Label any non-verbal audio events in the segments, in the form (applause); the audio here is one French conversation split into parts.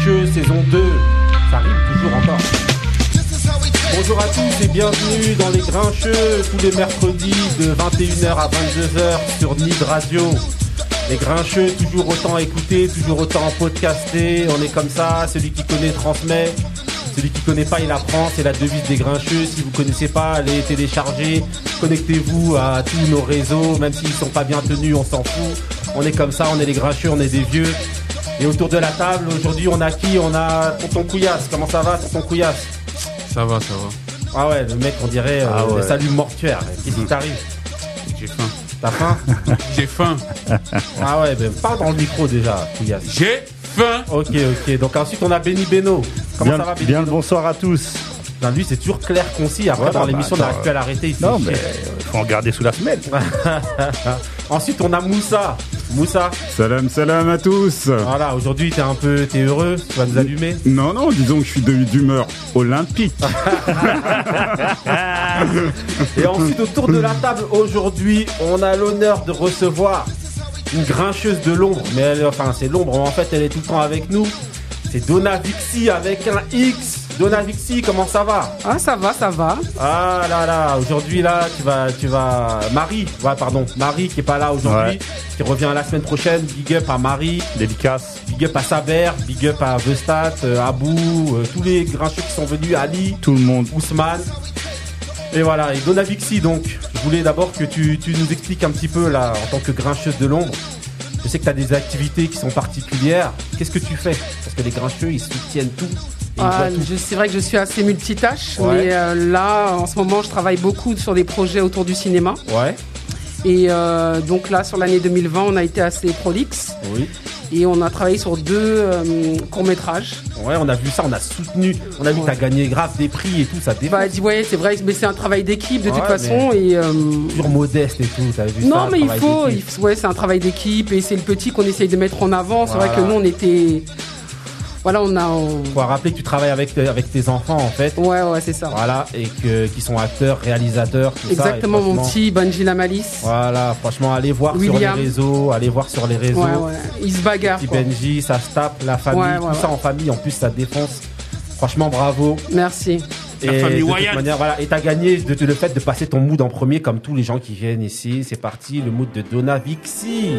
Saison 2. Ça arrive toujours encore. Bonjour à tous et bienvenue dans les Grincheux tous les mercredis de 21h à 22h sur Nid Radio. Les Grincheux, toujours autant écouter, toujours autant podcaster. On est comme ça, celui qui connaît transmet. Celui qui connaît pas, il apprend. C'est la devise des Grincheux. Si vous connaissez pas, allez télécharger. Connectez-vous à tous nos réseaux, même s'ils sont pas bien tenus, on s'en fout. On est comme ça, on est les Grincheux, on est des vieux. Et autour de la table, aujourd'hui, on a qui? On a Tonton Couillasse. Comment ça va, Tonton Couillasse? Ça va, ça va. Ah ouais, le mec, on dirait euh, Ah ouais. le salut mortuaire. Qu'est-ce qui t'arrive? J'ai faim. T'as faim? (laughs) J'ai faim. Ah ouais, ben parle dans le micro déjà, Couillasse. J'ai faim. Ok, ok. Donc ensuite, on a Benny Beno. Comment bien, ça va, Benny bien le bonsoir à tous. Non, Lui, c'est toujours clair, concis. Après, Voilà, dans l'émission, on bah, n'arrive attends, plus à l'arrêter. Non, mais il faut en garder sous la semelle. (laughs) Ensuite, on a Moussa. Moussa, Salam salam à tous voilà, aujourd'hui, t'es un peu, t'es heureux, tu vas nous allumer. Non, non, disons que je suis de- d'humeur olympique. (laughs) Et ensuite, autour de la table, aujourd'hui, on a l'honneur de recevoir une grincheuse de l'ombre. Mais elle, enfin, c'est l'ombre, en fait, elle est tout le temps avec nous. C'est Donna Vixi avec un X. Donna Vixi, comment ça va Ah, ça va, ça va. Ah là là, aujourd'hui là, tu vas, tu vas, Marie, ouais, pardon, Marie qui est pas là aujourd'hui, Ouais. qui revient la semaine prochaine. Big up à Marie, Dédicace. big up à Saber, big up à Vestat, euh, Abou, euh, tous les grincheux qui sont venus, Ali, Tout le monde. Ousmane. Et voilà, et Donna Vixi donc, je voulais d'abord que tu, tu nous expliques un petit peu là, en tant que grincheuse de l'ombre. Je sais que tu as des activités qui sont particulières. Qu'est-ce que tu fais? Parce que les grincheux, ils soutiennent tout. Ah, c'est vrai que je suis assez multitâche, Ouais. mais euh, là, en ce moment, je travaille beaucoup sur des projets autour du cinéma. Ouais, Et euh, donc là, sur l'année 2020, on a été assez prolixe oui. et on a travaillé sur deux euh, courts-métrages. Ouais, on a vu ça, on a soutenu. On a vu que Ouais. t'as gagné grave des prix et tout, ça. Bah, dis- ouais, c'est vrai, mais c'est un travail d'équipe de toute façon. Et, euh, modeste et tout, t'as vu ça non, mais il faut, il ouais, c'est un travail d'équipe et c'est le petit qu'on essaye de mettre en avant. C'est vrai que nous, on était, voilà, on a, on- Faut rappeler que tu travailles avec, tes- avec tes enfants en fait. ouais, ouais, c'est ça. Voilà, et que, qui sont acteurs, réalisateurs, tout ça. Exactement, mon franchement, petit Bungie Lamalis. Voilà, franchement, allez voir sur les réseaux, allez voir sur les réseaux. Ouais, ouais, il se bagarre. Petit quoi. Benji, ça se tape, la famille, Ouais, tout ouais, ça en famille, en plus ça défonce. Franchement, bravo. Merci. La et famille de toute manière, voilà, et t'as gagné de, de- le fait de passer ton mood en premier, comme tous les gens qui viennent ici. C'est parti, le mood de Donna Vixi.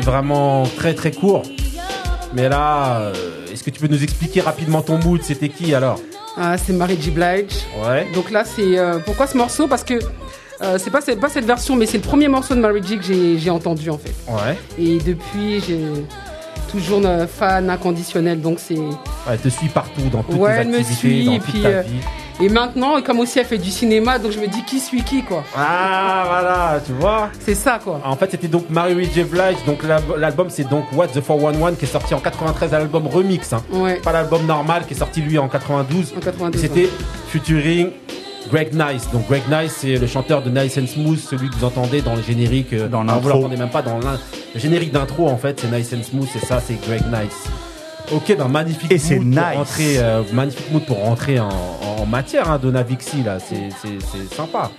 Vraiment très très court. Mais là, euh, est-ce que tu peux nous expliquer rapidement ton mood? C'était qui alors? Ah, c'est Mary J. Blige. Ouais. Donc là, c'est euh, pourquoi ce morceau? Parce que euh, c'est pas, pas cette version, mais c'est le premier morceau de Mary J que j'ai entendu en fait. Ouais. Et depuis, j'ai toujours fan inconditionnel. Donc c'est Ouais, elle te suit partout, dans toutes Ouais, tes elle me suit, dans et toute puis, ta euh, vie. Et maintenant, comme aussi elle fait du cinéma, donc je me dis qui suit qui quoi. Ah, voilà, tu vois C'est ça quoi. En fait, c'était donc Mary J. Blige. Donc l'al- l'album, c'est donc What the 411 qui est sorti en 93, l'album remix. Hein. Ouais. Pas l'album normal qui est sorti lui en 92. En 92, C'était featuring Greg Nice. Donc Greg Nice, c'est le chanteur de Nice and Smooth, celui que vous entendez dans le générique. euh, Dans non, Vous l'intro. l'entendez même pas dans le générique d'intro en fait. C'est Nice and Smooth, c'est ça, c'est Greg Nice. Ok, ben magnifique Et c'est mood pour nice. rentrer, euh, magnifique mood pour rentrer en, en matière hein, là, c'est sympa.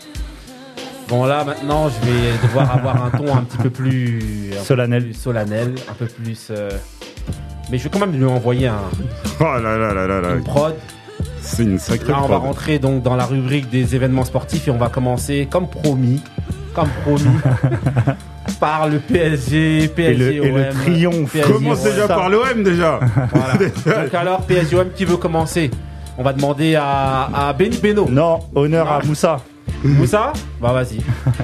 Bon là maintenant je vais devoir (laughs) avoir un ton un petit peu plus un peu Solennel. plus solennel, un peu plus. euh, Mais je vais quand même lui envoyer un, Oh là là là là là. une prod. C'est une sacrée Là, on va prod. rentrer donc dans la rubrique des événements sportifs et on va commencer comme promis, comme promis, (laughs) par le PSG, Et PSG le, et le OM, triomphe. PSG, Commence OM. déjà par l'OM déjà. Voilà. (laughs) Donc alors PSG OM qui veut commencer? On va demander à, à Benny Beno. Non, honneur à. Moussa. Moussa? Bah vas-y.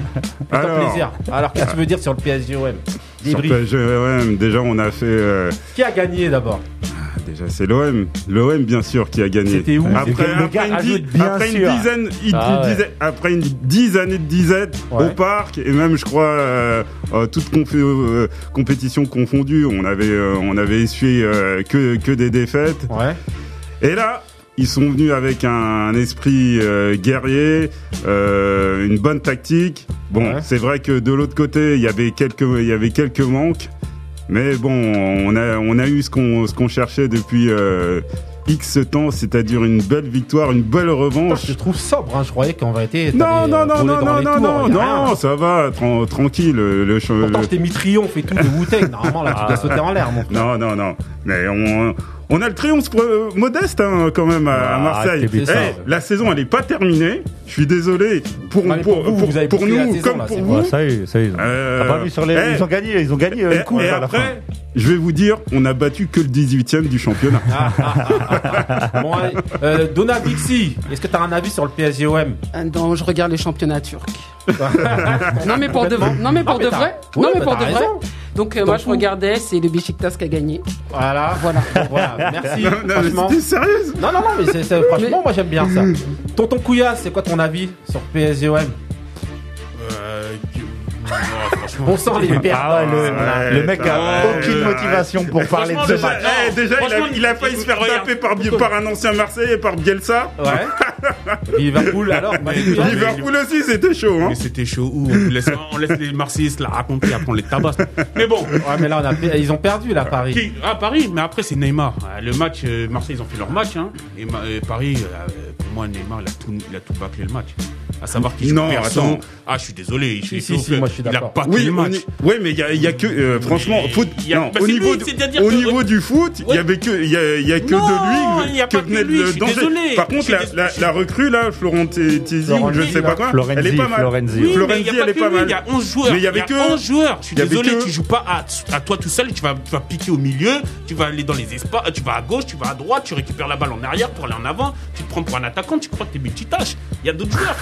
(laughs) Alors. plaisir. Alors qu'est-ce que tu veux dire sur le PSG OM Sur Débrief. PSG, OM, déjà on a fait. euh, Qui a gagné d'abord? Déjà c'est l'OM. L'OM bien sûr qui a gagné. C'était où après, une, bien après une dizaine, Ah une ouais. dizaine- après une dix années de disette Ouais. au parc et même je crois euh, euh, toute euh, compétition confondue, on avait euh, on avait essuyé euh, que que des défaites. Ouais. Et là, ils sont venus avec un, un esprit euh, guerrier, euh, une bonne tactique. Bon, Ouais. c'est vrai que de l'autre côté, il y avait quelques, il y avait quelques manques, mais bon, on a, on a eu ce qu'on, ce qu'on cherchait depuis euh, X temps, c'est-à-dire une belle victoire, une belle Putain, revanche. je trouve sobre, hein. je croyais qu'en vérité. Non, non, euh, non, non, non, non, non, non, ça va, tran- tranquille, le, le, Pourtant, le- je t'ai mis triomphe et tout de Wu-Tang. Normalement, là, tu dois sauter en l'air, mon frère. Non, non, non. Mais on, on a le triomphe euh, modeste hein, quand même à, à Ah, Marseille. Eh, la saison, elle est pas terminée. Je suis désolé pour, mais pour vous, vous avez pour la nous saison, comme là, pour c'est vous. Ouais, ça y est, ça y est. Euh, T'as pas vu sur les. eh, Ils ont gagné, ils ont gagné euh, Et, à la fin. après, je vais vous dire, on a battu que le 18e du championnat. Ah, ah, ah, ah, ah. Bon, allez. Euh, Donna Bixi, est-ce que tu as un avis sur le PSG-OM Ah, Non, je regarde les championnats turcs. (laughs) non mais pour de vrai. Non mais pour Non, mais de vrai. Oui, non mais bah, pour de vrai. Donc euh, moi je regardais, c'est le Besiktas qui a gagné. Voilà. Voilà. Bon, voilà. Merci. (laughs) non, franchement. t'es sérieuse Non, non, non, mais c'est, c'est- franchement, moi j'aime bien ça. Tonton Couillasse, c'est quoi ton avis sur PSG-OM Euh. On sent les perdants. Ah ouais, le, Ouais, le mec a ouais, aucune motivation pour parler de ce Franchement, match. déjà- Eh, déjà, il a, Franchement, il a failli se faire taper par, par un ancien Marseillais, par Bielsa. Ouais. (laughs) Liverpool, alors Couillasse Liverpool aussi, c'était chaud. Hein. Mais c'était chaud où? On laisse, on laisse les Marseillais se la raconter, après on les tabasse. Mais bon. Ouais, mais là, on a, pe- ils ont perdu, là, Paris. Qui? Ah, Paris, mais après c'est Neymar. Euh, Le match, euh, Marseille, ils ont fait leur match. Hein, et, et Paris, euh, pour moi, Neymar, il a tout, il a tout bâclé le match. À savoir qu'il joue Non, attends. Ah, je suis désolé. Si, il si, moi, je suis Il a d'accord. pas Oui, le on match. y- ouais, mais il y a, il y a que euh, franchement, Mais foot. il y a- non, bah, au niveau, lui, du- c'est-à-dire au que- niveau du foot, il y Ouais. avait que, il y a, il y a que Non, de lui il y a que venait lui, le je suis danger. désolé. Par Je contre, suis la, dés- la, la recrue là, Florent Tizi, ou je Florenzi, sais pas quoi, Florenzi, elle est pas mal. Florenzi, Oui, Florenzi, y elle est pas mal. Il y a 11 joueurs. Mais il y avait a que- 11 joueurs. Je suis y désolé, tu joues pas à, à toi tout seul. Tu vas, tu vas piquer au milieu. Tu vas aller dans les espaces. Tu vas à gauche, tu vas à droite. Tu récupères la balle en arrière pour aller en avant. Tu te prends pour un attaquant. Tu crois que t'es multitâche. Il y a d'autres joueurs.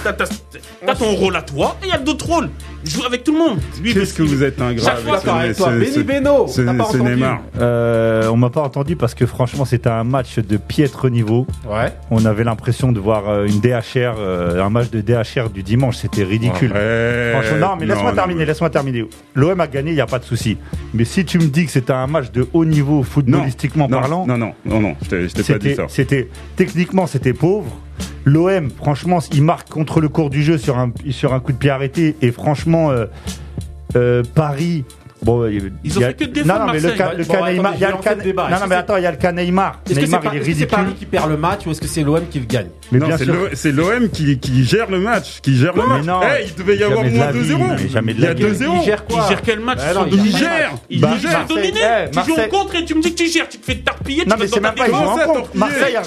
T'as, ton rôle à toi et il y a d'autres rôles. Joue avec tout le monde. Lui, Qu'est-ce que vous êtes ingrat Chaque fois, toi. Benny Beno, ce- t'as pas ce entendu Neymar. Euh, on m'a pas entendu parce que franchement c'était un match de piètre niveau. Ouais. On avait l'impression de voir euh, une DHR, euh, un match de DHR du dimanche. C'était ridicule. Ouais, Franchement, non, mais laisse-moi non, terminer, non. laisse-moi terminer. L'OM a gagné, il n'y a pas de souci. Mais si tu me dis que c'était un match de haut niveau footballistiquement non, parlant, Non, non, non, non, je t'ai je t'ai pas dit c'était, ça. c'était techniquement c'était pauvre. L'OM, franchement, il marque contre le cours du jeu sur un coup de pied arrêté. Et franchement, euh, euh, Paris. Bon, il Ils ont a- fait que défendre Non, non, mais le cas, le Bon, cas Neymar, il y a le cas. le débat. Non, Est-ce non, que mais attends, il y a le cas Neymar. Est-ce que Neymar, c'est, pas- il est est-ce que c'est ridicule. Paris qui perd le match ou est-ce que c'est l'OM qui le gagne Mais non, bien c'est sûr. l'O- c'est l'OM qui, qui gère le match, qui gère le Mais match. non, Eh, il devait y avoir de moins la vie, 2-0. mais jamais de Il y a vie. 2-0. Il gère quoi Il gère quel match Bah il gère. Ils Bah, Marseille- dominés. eh, Tu joues en contre et tu me dis que tu gères. Tu te fais tarpiller. Non, tu mais c'est dans même ta pas, Marseille a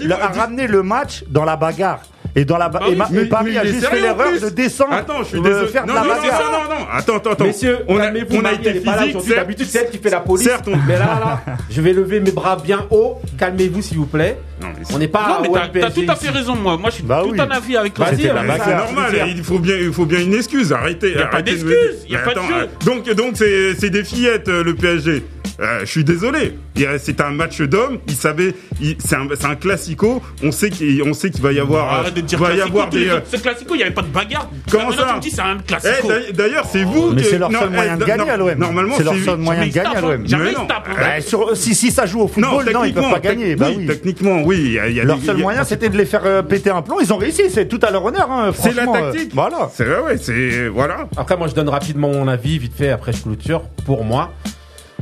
Eh, le- ramené le match dans la bagarre. Et dans la ba- Bah et, oui, Ma- mais- et Paris mais a il juste fait en l'erreur de descendre. Attends, je suis désolé. faire de non, la non, non, bagarre. non, non, non, attends, attends, attends. Messieurs, on a, calmez-vous, on a été physique. D'habitude, c'est elle qui fait la police. Certes, on- Mais là, là, je vais lever mes bras bien haut. Calmez-vous, s'il vous plaît. Non, mais On n'est pas Non, à mais t'as tout à fait raison, moi. Moi, je suis Bah tout oui. un avis avec toi. Va c'est normal, il faut bien, il faut bien une excuse. Arrêtez. Y a pas d'excuse, dire- y a pas de jeu. euh, Donc, donc c'est, c'est des fillettes euh, le PSG. Euh, je suis désolé. C'est un match d'hommes. Il savait, c'est un, c'est un classico. On sait qu'il, on sait qu'il va y avoir, Arrête de dire va y classico, avoir des. euh, autres, Ce classico, il n'y avait pas de bagarre. Comment Maintenant, ça tu me dis c'est un eh, classico. d'ailleurs- D'ailleurs, c'est vous. Mais c'est leur seul eh, moyen de gagner à l'OM. Normalement, c'est leur c'est seul moyen de gagner à se l'OM. hein. Hein. Sur- si, si ça joue au football, non, ils peuvent pas gagner. Bah oui, oui. techniquement, oui. il y a- il y a Leur seul moyen, c'était de les faire euh, péter un plomb. Ils ont réussi, c'est tout à leur honneur. Hein, C'est la tactique. voilà. C'est ouais, c'est voilà. Après, moi, je donne rapidement mon avis, vite fait, après je clôture. Pour moi,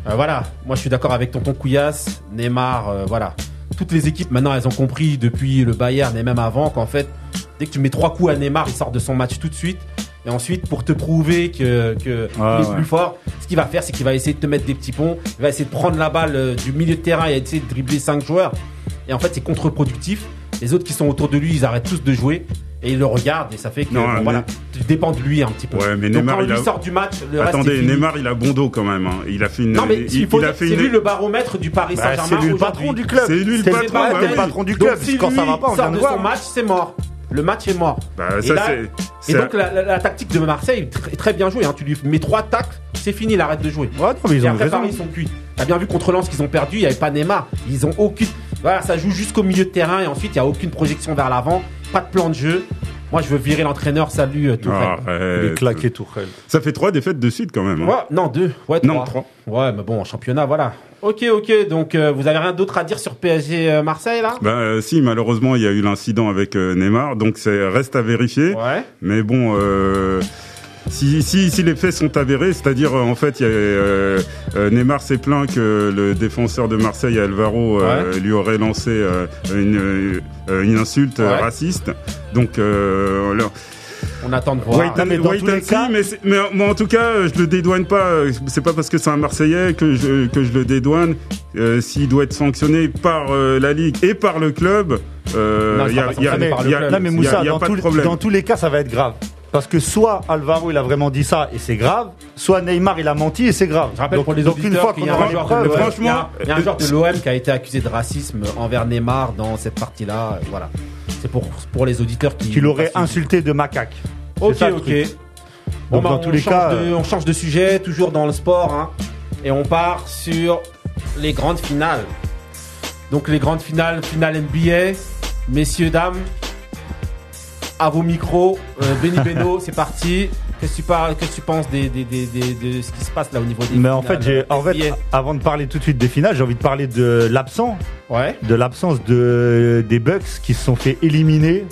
Euh, voilà, moi je suis d'accord avec Tonton Couillasse, Neymar, euh, voilà. Toutes les équipes maintenant, elles ont compris depuis le Bayern et même avant qu'en fait, dès que tu mets trois coups à Neymar, il sort de son match tout de suite. Et ensuite, pour te prouver que, que Ah, il est ouais. plus fort, ce qu'il va faire, c'est qu'il va essayer de te mettre des petits ponts. Il va essayer de prendre la balle euh, du milieu de terrain et essayer de dribbler cinq joueurs. Et en fait, c'est contre-productif. Les autres qui sont autour de lui, ils arrêtent tous de jouer. Et ils le regardent et ça fait que Non, bon, mais- voilà, tu dépends de lui un petit peu. Ouais, mais Donc Neymar, quand il lui a- sort du match, le Attendez. Neymar, il a bon dos quand même. hein. Il a fait une. Non mais il, il faut il a dire, fait c'est une. lui le baromètre du Paris Bah, Saint-Germain c'est lui le patron du club. C'est lui le patron, bah, ouais, patron du Donc club. si Quand lui ça va pas, on sort de son match, c'est mort. Le match est mort. Bah, Et ça là- c'est. Et c'est- donc la, la- la tactique de Marseille est tr- est très bien jouée. Hein. Tu lui mets trois tacles, c'est fini, il arrête de jouer. Ouais, non, mais ils Et ont après raison. Paris, ils sont cuits. T'as bien vu contre Lens qu'ils ont perdu, il n'y avait pas Neymar. Ils ont aucune. Voilà, ça joue jusqu'au milieu de terrain et ensuite il n'y a aucune projection vers l'avant, pas de plan de jeu. Moi je veux virer l'entraîneur, salut euh, Tourelle. Arrête. Il est claqué tout Ça fait trois défaites de suite quand même. hein. Ouais, non, deux. Ouais, Non, trois. Ouais, mais bon, en championnat, voilà. Ok, ok. Donc, euh, vous avez rien d'autre à dire sur PSG euh, Marseille, là? Bah euh, si, malheureusement, il y a eu l'incident avec euh, Neymar, donc c'est reste à vérifier. Ouais. Mais bon, euh, si, si, si les faits sont avérés, c'est-à-dire euh, en fait, il y a, euh, euh, Neymar s'est plaint que le défenseur de Marseille, Alvaro, euh, lui aurait lancé euh, une, euh, une insulte euh, Ouais. raciste. Donc, euh, alors, On attend de voir. wait and, mais dans wait tous and les see, cas- mais, mais, moi, en tout cas, euh, je le dédouane pas. euh, C'est pas parce que c'est un Marseillais que je, que je le dédouane. Euh, S'il doit être sanctionné par euh, la Ligue et par le club, euh, il il y sera a, pas il y a- y a- y a- Moussa, il y a dans, pas de problème. dans tous les cas, ça va être grave. Parce que soit Alvaro, il a vraiment dit ça et c'est grave, soit Neymar, il a menti et c'est grave. Je rappelle donc, pour les donc une fois qu'il qu'on y a aura un les joueur preuves, de l'OM- franchement, il y a- un joueur de l'OM qui a été accusé de racisme envers Neymar dans cette partie-là. euh, Voilà. C'est pour, pour les auditeurs qui. qu'il aurait pas suivi. insulté de macaque. Ok, ça, ok. Bon, bah, dans on tous les change cas, de- euh, on change de sujet, toujours dans le sport, hein, et on part sur les grandes finales. Donc les grandes finales, finale NBA, messieurs dames, à vos micros, euh, Benny Beno, (laughs) c'est parti. Qu'est-ce que tu parles, qu'est-ce que tu penses des, des- des- des- de ce qui se passe là au niveau des Mais en finales, fait, j'ai, euh, en fait, avant de parler tout de suite des finales, j'ai envie de parler de l'absent, ouais. de l'absence de des Bucks qui se sont fait éliminer.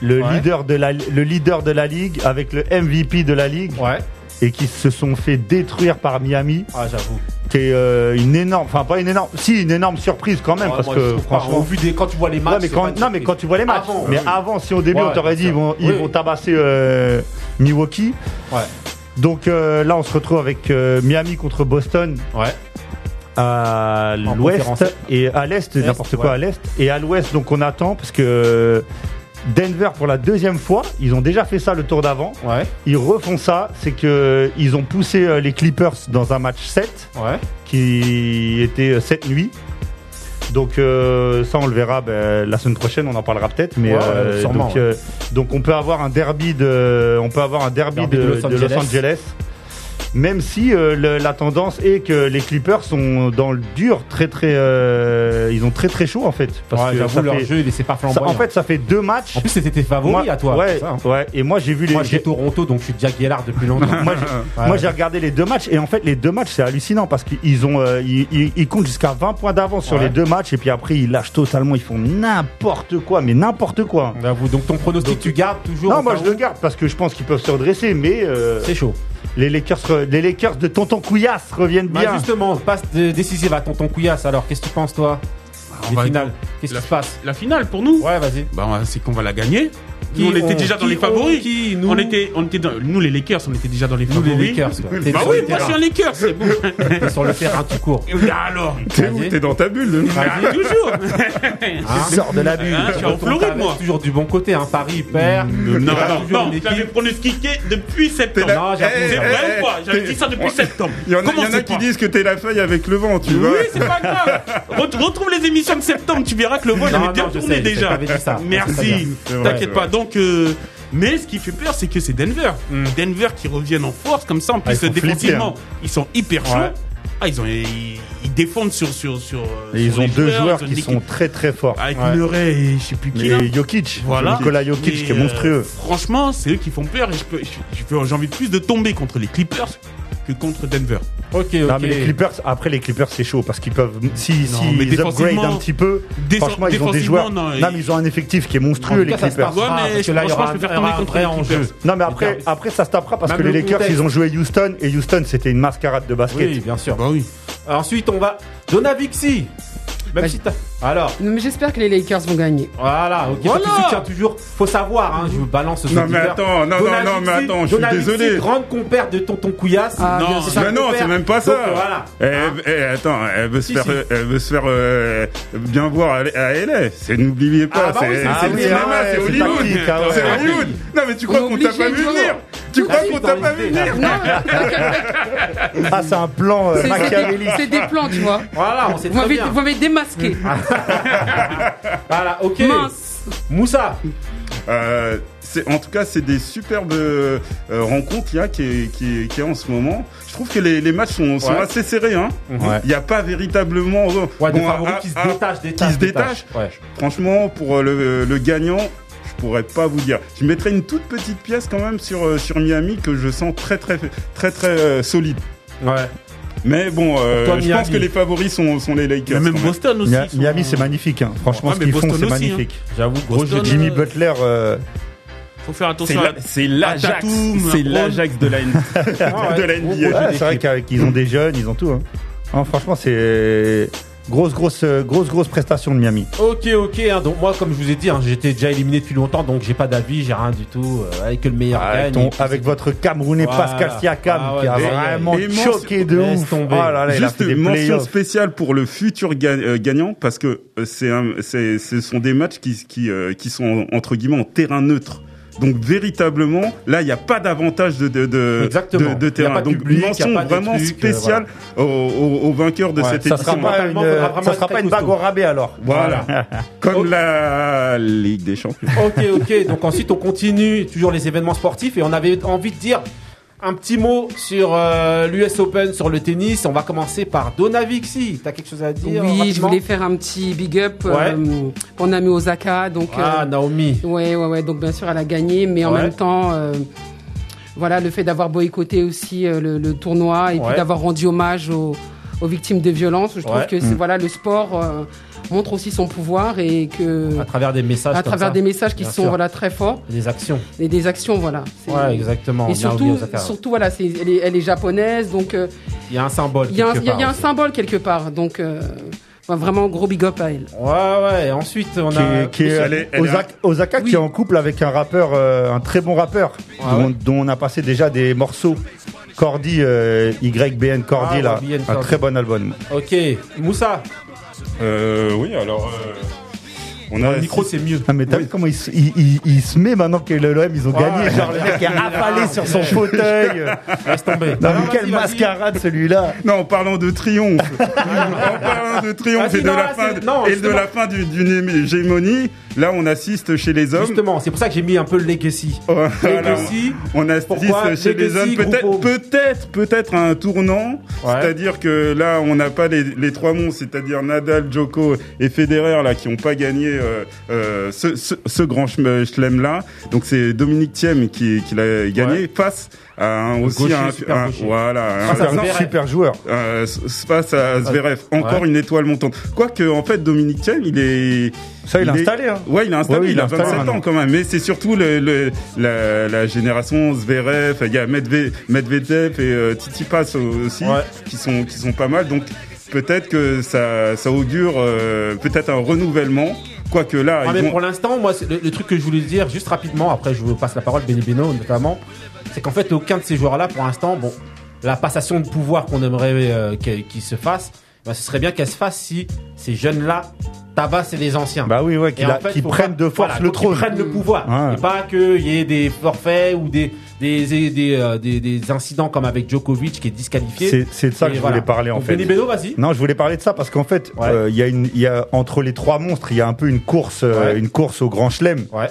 Le Ouais. leader de la, le leader de la ligue avec le MVP de la ligue Ouais. Et qui se sont fait détruire par Miami, Ah, j'avoue. qui est euh, une énorme, enfin pas une énorme, si une énorme surprise quand même Ouais, parce moi, que franchement. au vu des, quand tu vois les matchs, Ouais, mais quand, non, mais quand tu vois les matchs. Avant, mais oui. avant, si au début Ouais, on t'aurait dit ils vont, ils vont tabasser euh, Milwaukee. Ouais. Donc euh, là, on se retrouve avec Miami contre Boston Ouais. à l'ouest et à l'est, Est, n'importe quoi ouais. à l'est. Et à l'ouest, donc on attend parce que Denver pour la deuxième fois, ils ont déjà fait ça le tour d'avant. Ouais. Ils refont ça, c'est que ils ont poussé euh, les Clippers dans un match 7 Ouais. qui était euh, cette nuit. Donc euh, ça on le verra ben, la semaine prochaine, on en parlera peut-être. Mais Ouais, euh, sûrement, donc, euh, on peut avoir un derby de, on peut avoir un derby, Derby de, de Los de Los Angeles. Même si euh, le- la tendance est que les Clippers sont dans le dur, très très, euh, ils ont très très chaud en fait. Parce Ouais, que ça leur fait- jeu, il est pas ça- en fait, ça fait deux matchs. En plus, c'était tes favoris Moi- à toi. ouais, ça, hein. ouais. Et moi j'ai vu les. Moi, j'ai- Toronto, donc je suis Jack Gellard depuis longtemps. (laughs) moi, j'ai- Ouais. regardé les deux matchs et en fait les deux matchs c'est hallucinant parce qu'ils ont euh, ils, ils- ils comptent jusqu'à 20 points d'avance sur les deux matchs et puis après ils lâchent totalement ils font n'importe quoi mais n'importe quoi. J'avoue. Donc ton pronostic, Donc- tu gardes toujours Non moi je le garde parce que je pense qu'ils peuvent se redresser mais C'est chaud. Les Lakers les Lakers de Tonton Couillasse reviennent Bah, bien. justement, passe de- décisive à tonton Couillasse. Alors, qu'est-ce que tu penses, toi? On va, finales. Qu'est-ce La- qui se passe? La finale pour nous, Ouais, vas-y. bah, c'est qu'on va la gagner. Nous, on était déjà dans les favoris. qui, nous on était, on était dans, nous les Lakers, on était déjà dans les Nous, favoris. les Lakers, quoi. Bah oui, moi je suis un Lakers, c'est bon. T'es sur le terrain tout court. Et alors, T'es où. T'es dans ta bulle. bah, toujours. (laughs) Hein Sors de la bulle. Hein, je suis en Floride, moi. toujours du bon côté, hein. Paris perd. Non, non, non, l'avais équipe. pronostiqué depuis septembre. Non, Eh, C'est vrai eh, ou pas? J'avais t'es- dit ça depuis septembre. Il y en a, il y Comment en a c'est qui disent que t'es la feuille avec le vent, tu vois. Oui, c'est pas grave. Ret- Retrouve les émissions de septembre, tu verras que le voix Non, j'avais bien non, tourné déjà. Merci. T'inquiète pas. Donc, euh, mais ce qui fait peur, c'est que c'est Denver. Denver qui reviennent en force comme ça. En plus, ils sont défensivement, ils sont hyper chauds. Ouais. Ah, ils ont, ils, ils défendent sur sur sur. euh, ils ont deux joueurs qui sont très très forts. Avec Ouais. Murray et je sais plus qui. Et Jokic, Voilà. Nikola Jokic Mais, qui est euh, monstrueux. franchement, c'est eux qui font peur et je peux, j'ai envie plus de tomber contre les Clippers que contre Denver. Ok, ok. Non mais les Clippers, après les Clippers c'est chaud parce qu'ils peuvent, si, si mais ils upgrade un petit peu, franchement ils ont des joueurs. non, Non, ils- mais ils ont un effectif qui est En monstrueux les cas, ça se Clippers. passera, Ouais, mais parce que là, il y aura je tomber contre vrai les enjeu. Clippers. Non mais après, après ça se tapera parce Même que les le Lakers contexte. ils ont joué Houston et Houston c'était une mascarade de basket. Oui, bien sûr. Bah oui. Ensuite, on va. Donavixi. Même Bah, si t'as. Alors, Non, mais j'espère que les Lakers vont gagner. voilà, ok. Voilà. Tu soutiens toujours. Faut savoir, hein, je vous balance ce Non, mais attends, non, non, non, mais attends, je suis désolé. grande compère de tonton Couillasse. Ah, Non. Mais non, c'est même pas Donc, ça. voilà. Elle, Hein elle- attends, elle veut se Si, faire, si. elle veut se faire euh, bien voir à, à LA. C'est n'oubliez pas, Ah, bah oui, c'est ah le cinéma, ah ouais, c'est Hollywood, ah c'est Hollywood. Non mais tu crois On qu'on t'a pas vu venir. Tu crois qu'on t'a pas vu venir Non, Ah c'est un plan euh, machiavélique. des- c'est des plans, tu vois. Voilà, on bien. vous m'avez démasqué. (laughs) (laughs) Voilà, ok. Mince. Moussa. Euh, en tout cas c'est des superbes euh, rencontres il y a qui est, qui, est, qui est en ce moment. Je trouve que les, les matchs sont, sont Ouais. assez serrés. Hein. Ouais. Il n'y a pas véritablement Ouais, des bon, favoris à- qui se à- détachent, qui détachent. se détachent. Ouais. Franchement, pour euh, le, le gagnant, je pourrais pas vous dire. Je mettrais une toute petite pièce quand même sur, euh, sur Miami que je sens très très très très euh, solide. Ouais. Mais bon, euh, toi, je Miami. pense que les favoris sont, sont les Lakers. Mais même. Boston aussi. Mia- Miami c'est magnifique. hein. Franchement Ouais, ce qu'ils font c'est aussi, magnifique. J'avoue, gros Boston. Jimmy euh, Butler. euh, Faut faire attention à la- c'est l'Ajax, c'est l'Ajax de la, (laughs) Ah. NBA. Ouais, c'est vrai qu'ils ont des jeunes, ils ont tout. hein. Non, franchement c'est grosse grosse euh, grosse grosse prestation de Miami. Ok, ok. hein, donc moi, comme je vous ai dit, hein, j'étais déjà éliminé depuis longtemps, donc j'ai pas d'avis, j'ai rien du tout. euh, avec le meilleur Avec, gagne. ton- votre Camerounais Voilà. Pascal Siakam Ah ouais, qui a mais- vraiment choqué de ouf. tomber. Oh là là, Juste une mention spéciale pour le futur ga- euh, gagnant parce que c'est un, c'est, ce sont des matchs qui, qui, euh, qui sont entre guillemets en terrain neutre. Donc véritablement, là, il n'y a pas d'avantage de, de, de, terrain. pas de Donc public, une mention vraiment trucs, euh, spéciale au, au, au vainqueur de Ouais, cette Ça édition. sera pas une, ça sera être pas une très bague au rabais alors. Voilà. Comme la Ligue des Champions. Ok, ok. Donc ensuite, on continue toujours les événements sportifs et on avait envie de dire un petit mot sur euh, l'US Open, sur le tennis. On va commencer par Donavixi. T'as quelque chose à dire Oui, je voulais faire un petit big up Ouais. euh, pour Naomi Osaka. Donc, Ah, euh, Naomi. ouais, ouais, ouais. Donc, bien sûr, elle a gagné, mais en Ouais. même temps, euh, voilà, le fait d'avoir boycotté aussi euh, le, le tournoi et Ouais. puis d'avoir rendu hommage aux, aux victimes de violences. Je trouve Ouais. que c'est, voilà, le sport euh, montre aussi son pouvoir et que À travers des messages. à comme travers ça. des messages qui Bien sont sûr. voilà très forts Des actions. et des actions, voilà. Ouais, exactement. Et surtout, surtout voilà, c'est, elle, est, elle est japonaise, donc euh, Il y a un symbole. il y a un, quelque il y a- part il y a un aussi. symbole quelque part. Donc, euh, ouais, vraiment gros big up à elle. Ouais, ouais. Ensuite, on Qui a. qui est- Elle est- elle est- Osaka, Osaka Oui. qui est en couple avec un rappeur, euh, un très bon rappeur, Ah dont, ouais. dont on a passé déjà des morceaux. Cordy, euh, YBN Cordy, Ah, là, YBN un très bon album. Ok. Moussa. Euh, oui, alors. euh, on a le micro, c'est mieux. Ah, mais t'as vu comment il, se- il- il- il se met maintenant que le LOM ils ont Ouais. gagné Genre le mec est affalé sur son (laughs) fauteuil. Laisse tomber. Non, mais quelle mascarade celui-là. Non, en parlant de triomphe, (laughs) en parlant de triomphe Vas-y, et de non, la fin, c'est- non, et de justement. la fin du- d'une hégémonie, là on assiste chez les hommes. Justement, c'est pour ça que j'ai mis un peu le legacy. (laughs) Voilà, Legacy. on assiste Pourquoi chez les hommes peut-être, peut-être, peut-être un tournant. Ouais. C'est-à-dire que là, on n'a pas les, les trois monstres, c'est-à-dire Nadal, Djoko et Federer là qui n'ont pas gagné euh, euh, ce, ce, ce grand chelem là. Donc c'est Dominique Thiem qui, qui l'a gagné face à un, aussi gaucher, un, super un- gaucher. voilà un- super joueur. euh, face à Zverev. Encore Ouais. une étoile montante. Quoique, en fait, Dominique Thiem, il est... Ça, il a est- installé. Hein. Ouais, il a installé, Ouais, oui, il, il a a installé 27 ans quand même. Mais c'est surtout le, le- la, la génération Zverev, il y a Medve- Medvedev et euh, Tsitsipas aussi, Ouais. qui sont qui sont pas mal. Donc peut-être que ça, ça augure euh, peut-être un renouvellement. Quoique là, Ah, mais vont- pour l'instant, moi, le, le truc que je voulais dire, juste rapidement, après je vous passe la parole, Benny Beno notamment, c'est qu'en fait, aucun de ces joueurs-là, pour l'instant, bon, la passation de pouvoir qu'on aimerait euh, qu'il se fasse, bah, ce serait bien qu'elle se fasse si ces jeunes-là tabassent les anciens. Bah oui, ouais, faut prennent de force le trône. prennent le pouvoir. Ouais. Et pas qu'il y ait des forfaits ou des, des, des, des, euh, des- des incidents comme avec Djokovic qui est disqualifié. C'est c'est de ça que je voulais parler en Donc, fait. Benny vas-y. Non, je voulais parler de ça parce qu'en fait, euh, il y a une, il y a entre les trois monstres, il y a un peu une course, euh, Ouais. une course au Grand Chelem Ouais.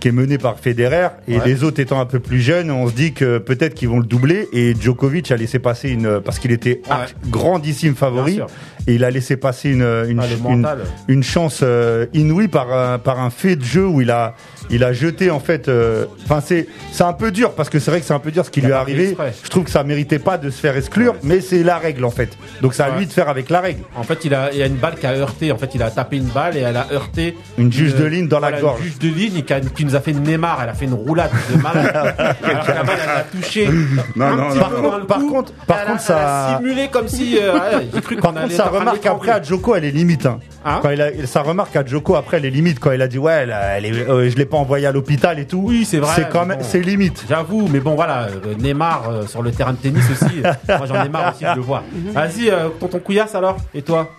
Qui est menée par Federer et Ouais. les autres étant un peu plus jeunes, on se dit que peut-être qu'ils vont le doubler et Djokovic a laissé passer une parce qu'il était Ouais. grandissime favori et il a laissé passer une une, Ah, une, une chance euh, inouïe par un, par un fait de jeu où il a il a jeté en fait euh, enfin c'est c'est un peu dur parce que c'est vrai que c'est un peu dur ce qui Il lui est arrivé je trouve que ça méritait pas de se faire exclure mais c'est la règle en fait donc c'est à lui de faire avec la règle En fait, il, a, il y a une balle qui a heurté. En fait, il a tapé une balle et elle a heurté. Une juge de ligne dans la gorge. Une juge de ligne qui, a- qui nous a fait une Neymar. Elle a fait une roulade de malade. (laughs) Alors que la balle, elle a touché. Non, non, non, Par contre- par Elle a- contre, elle a ça- simulé comme si. euh, ouais, J'ai cru Par qu'on contre, allait. sa remarque après à Joko, elle est limite. Hein. Hein quand il a, sa remarque à Joko après, elle est limite. Quand il a dit ouais, elle, elle est, euh, je l'ai pas envoyé à l'hôpital et tout. Oui, c'est vrai, C'est quand mais même, bon. c'est limite. J'avoue, mais bon, voilà, euh, Neymar euh, sur le terrain de tennis aussi. (laughs) moi, j'en ai marre aussi de le voir. Vas-y, euh, tonton Couillasse alors. Et toi?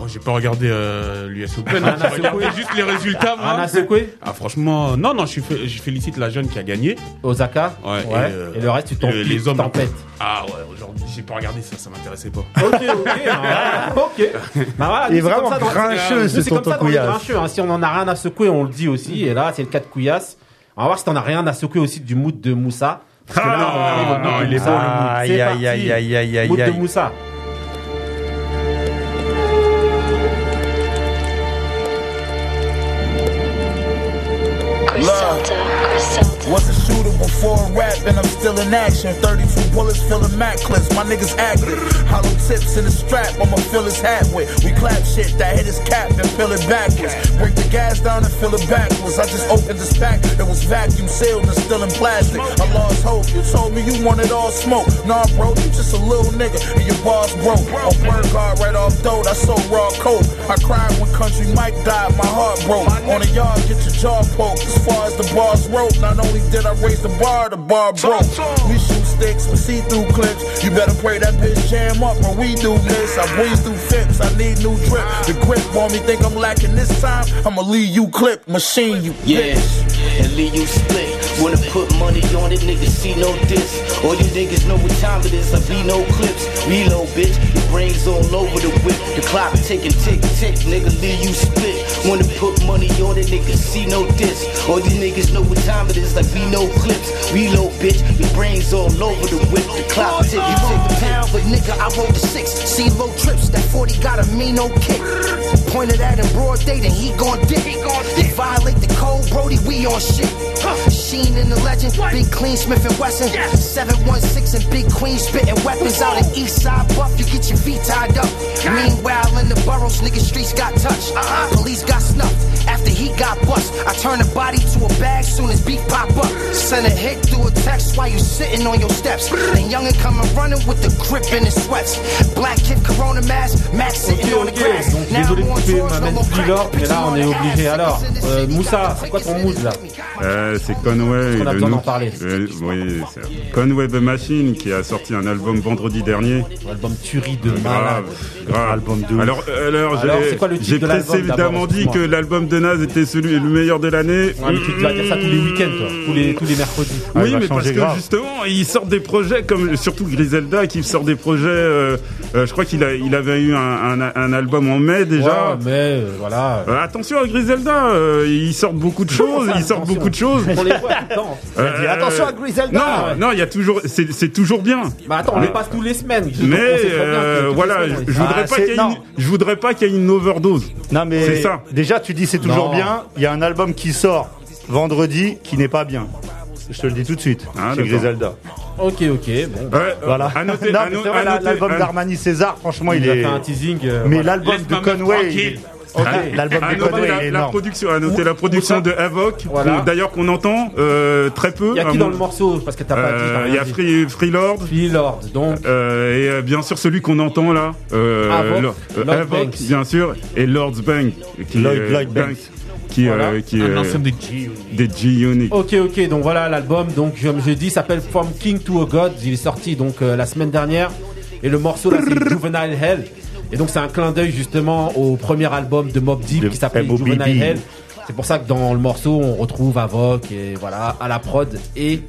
Bon, j'ai pas regardé euh, l'US Open. Hein, j'ai regardé juste les résultats, moi. Anna Sekoué Ah, franchement, non, non, je, je félicite la jeune qui a gagné. Osaka Ouais, Ouais. et, euh, Et, le reste, tu t'en les- les hommes. tempêtes. Ah ouais, aujourd'hui, j'ai pas regardé ça, ça m'intéressait pas. Ok, ok, (laughs) ah, ok. Bah voilà, Il est vraiment comme ça dans- grincheux, c'est comme ça dans les grincheux, hein. Si on en a rien à secouer, on le dit aussi. Et là, c'est le cas de Couillasse. On va voir si t'en as rien à secouer aussi du mood de Moussa. Parce que là, on Ah, non, mood de il est Moussa. beau, le mood. Aïe, C'est aïe, parti. aïe, aïe, aïe, aïe, Mood de aïe. Moussa. Shooter a rap, and I'm still in action. 32 bullets filling Mac clips, my niggas active. Hollow tips in the strap, I'ma fill his hat with. We clap shit that hit his cap and fill it backwards. Break the gas down and fill it backwards. I just opened this pack, it was vacuum sealed and still in plastic. I lost hope, you told me you wanted all smoke. Nah, bro, you just a little nigga, and your boss broke. On bird guard right off dope, I sold raw coke. I cried when Country Mike died, my heart broke. On the yard, get your jaw poked. As far as the bars rope, not only did I raise the bar, the bar broke. We shoot sticks with see-through clips. You better pray that bitch jam up when we do this. I breeze through fits, I need new drip. The grip on me think I'm lacking this time. I'ma leave you clip, machine you. Yeah, and leave you split. Wanna put money on it, niggas see no diss. All you niggas know what time it is, I be no clips. Reload, bitch, brains all over the whip. The clock ticking, tick, tick, nigga, leave you split. Wanna put money on it, nigga, see no diss. All you niggas know what time it is, like we no clips. Reload, bitch, the brains all over the whip. The clock ticking, tick, tick. pound, but nigga, I rolled the six. See low trips, that 40 got a mean no kick. Pointed at him broad day, then he gon' dip. He gon' dip. Violate the code, Brody, we on shit. Sheen in the legend, Big Clean Smith and Wesson. 716 and Big Queen spitting weapons out at East Side Buff. You get your feet tied up. Meanwhile, in the boroughs, nigga, streets got touched. Police got snuffed after he got bust. I turn the body to a bag soon as beat pop up. Send a hit through a text while you sitting on your steps. And youngin' coming running with the grip in his sweats. Black kid, Corona mask, Max sitting on the grass. Now I'm on de crack, Lord, mais là on on est the obligé. Alors, euh, Moussa, c'est quoi ton mood là Euh, c'est Conway. qu'on a besoin d'en parler. euh, oui, c'est Conway the Machine qui a sorti un album vendredi dernier. L'album Tuerie de malade. Grave. Album de. Alors, euh, alors, Alors, j'ai- c'est quoi le titre j'ai de l'album, précédemment dit que l'album de Naz était celui le meilleur de l'année. Ouais, mais tu vas dire ça tous les week-ends, toi. Tous les, tous les mercredis. Ah, il oui, mais parce que grave. justement, ils sortent des projets comme surtout Griselda qui sort des projets. euh, euh, je crois qu'il il avait eu un, un, un album en mai déjà. Ouais, mais euh, voilà. Euh, attention à Griselda, euh, ils sortent beaucoup de choses, (laughs) ils sortent attention beaucoup de choses. On les voit tout le temps. Euh, attention à Griselda. Non, non, il y a toujours, c'est c'est toujours bien. Bah attends, on les passe tous les semaines. Mais On sait très bien que euh, toutes les voilà, semaines, je voudrais Ah, pas c'est- qu'il y ait une, non. je voudrais pas qu'il y ait une overdose. Non mais C'est ça. déjà tu dis c'est toujours Non. bien. Il y a un album qui sort vendredi qui n'est pas bien. Je te le dis tout de suite. Ah, chez d'accord. Griselda. Ok, ok, bon. Ouais, Voilà. À noter, Non, à mais no- c'est vrai, à la- noter- l'album à- d'Armani César, franchement, il Il a est. fait un teasing. euh, Mais voilà. l'album Laisse de Conway, il tranquille. est- Ok. l'album de Conway, la, est la production, à noter la production de Havoc, Voilà. d'ailleurs qu'on entend euh, très peu. Il y a qui dans le morceau Parce que t'as pas Euh, Il y a. Free, Freelord. Freelord, donc. Euh, et euh, bien sûr celui qu'on entend là, euh, Havoc, euh, Havoc, bien sûr, et Lord's Bank, qui Lloyd- est- Lloyd Banks. Qui, Voilà. euh, qui Un des des G-Unit. Ok, ok, donc voilà l'album. Donc, comme je dis, s'appelle From King to a God. Il est sorti donc euh, la semaine dernière. Et le morceau là, c'est Juvenile Hell. Et donc, c'est un clin d'œil justement au premier album de Mob Deep De qui s'appelle. Juvenile Hell. C'est pour ça que dans le morceau, on retrouve Avoc et voilà à la prod et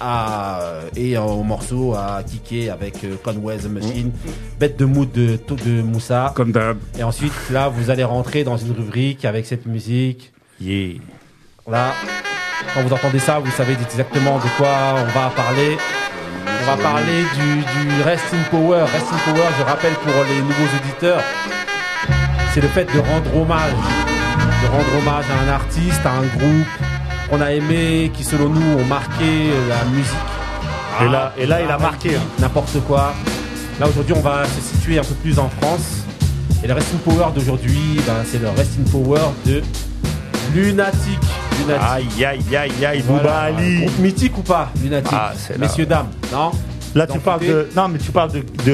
à et euh, au morceau à kicker avec euh, Conway the Machine, bête de mood de, de Moussa. Comme d'hab. Et ensuite, là, vous allez rentrer dans une rubrique avec cette musique. Yeah. Là, quand vous entendez ça, vous savez exactement de quoi on va parler. On va parler du, du Rest in Power. Rest in Power, je rappelle pour les nouveaux auditeurs, c'est le fait de rendre hommage. De rendre hommage à un artiste, à un groupe qu'on a aimé, qui selon nous ont marqué la musique. Et là, et là, il a marqué. hein. N'importe quoi. Là, aujourd'hui, on va se situer un peu plus en France. Et le Rest in Power d'aujourd'hui, ben, c'est le Rest in Power de Lunatic. Lunatic. Aïe, aïe, aïe, aïe, Voilà. Bouba Ali. Groupe mythique ou pas, Lunatic? Ah. Messieurs, dames, non? Là, tu parles de. Non, mais tu parles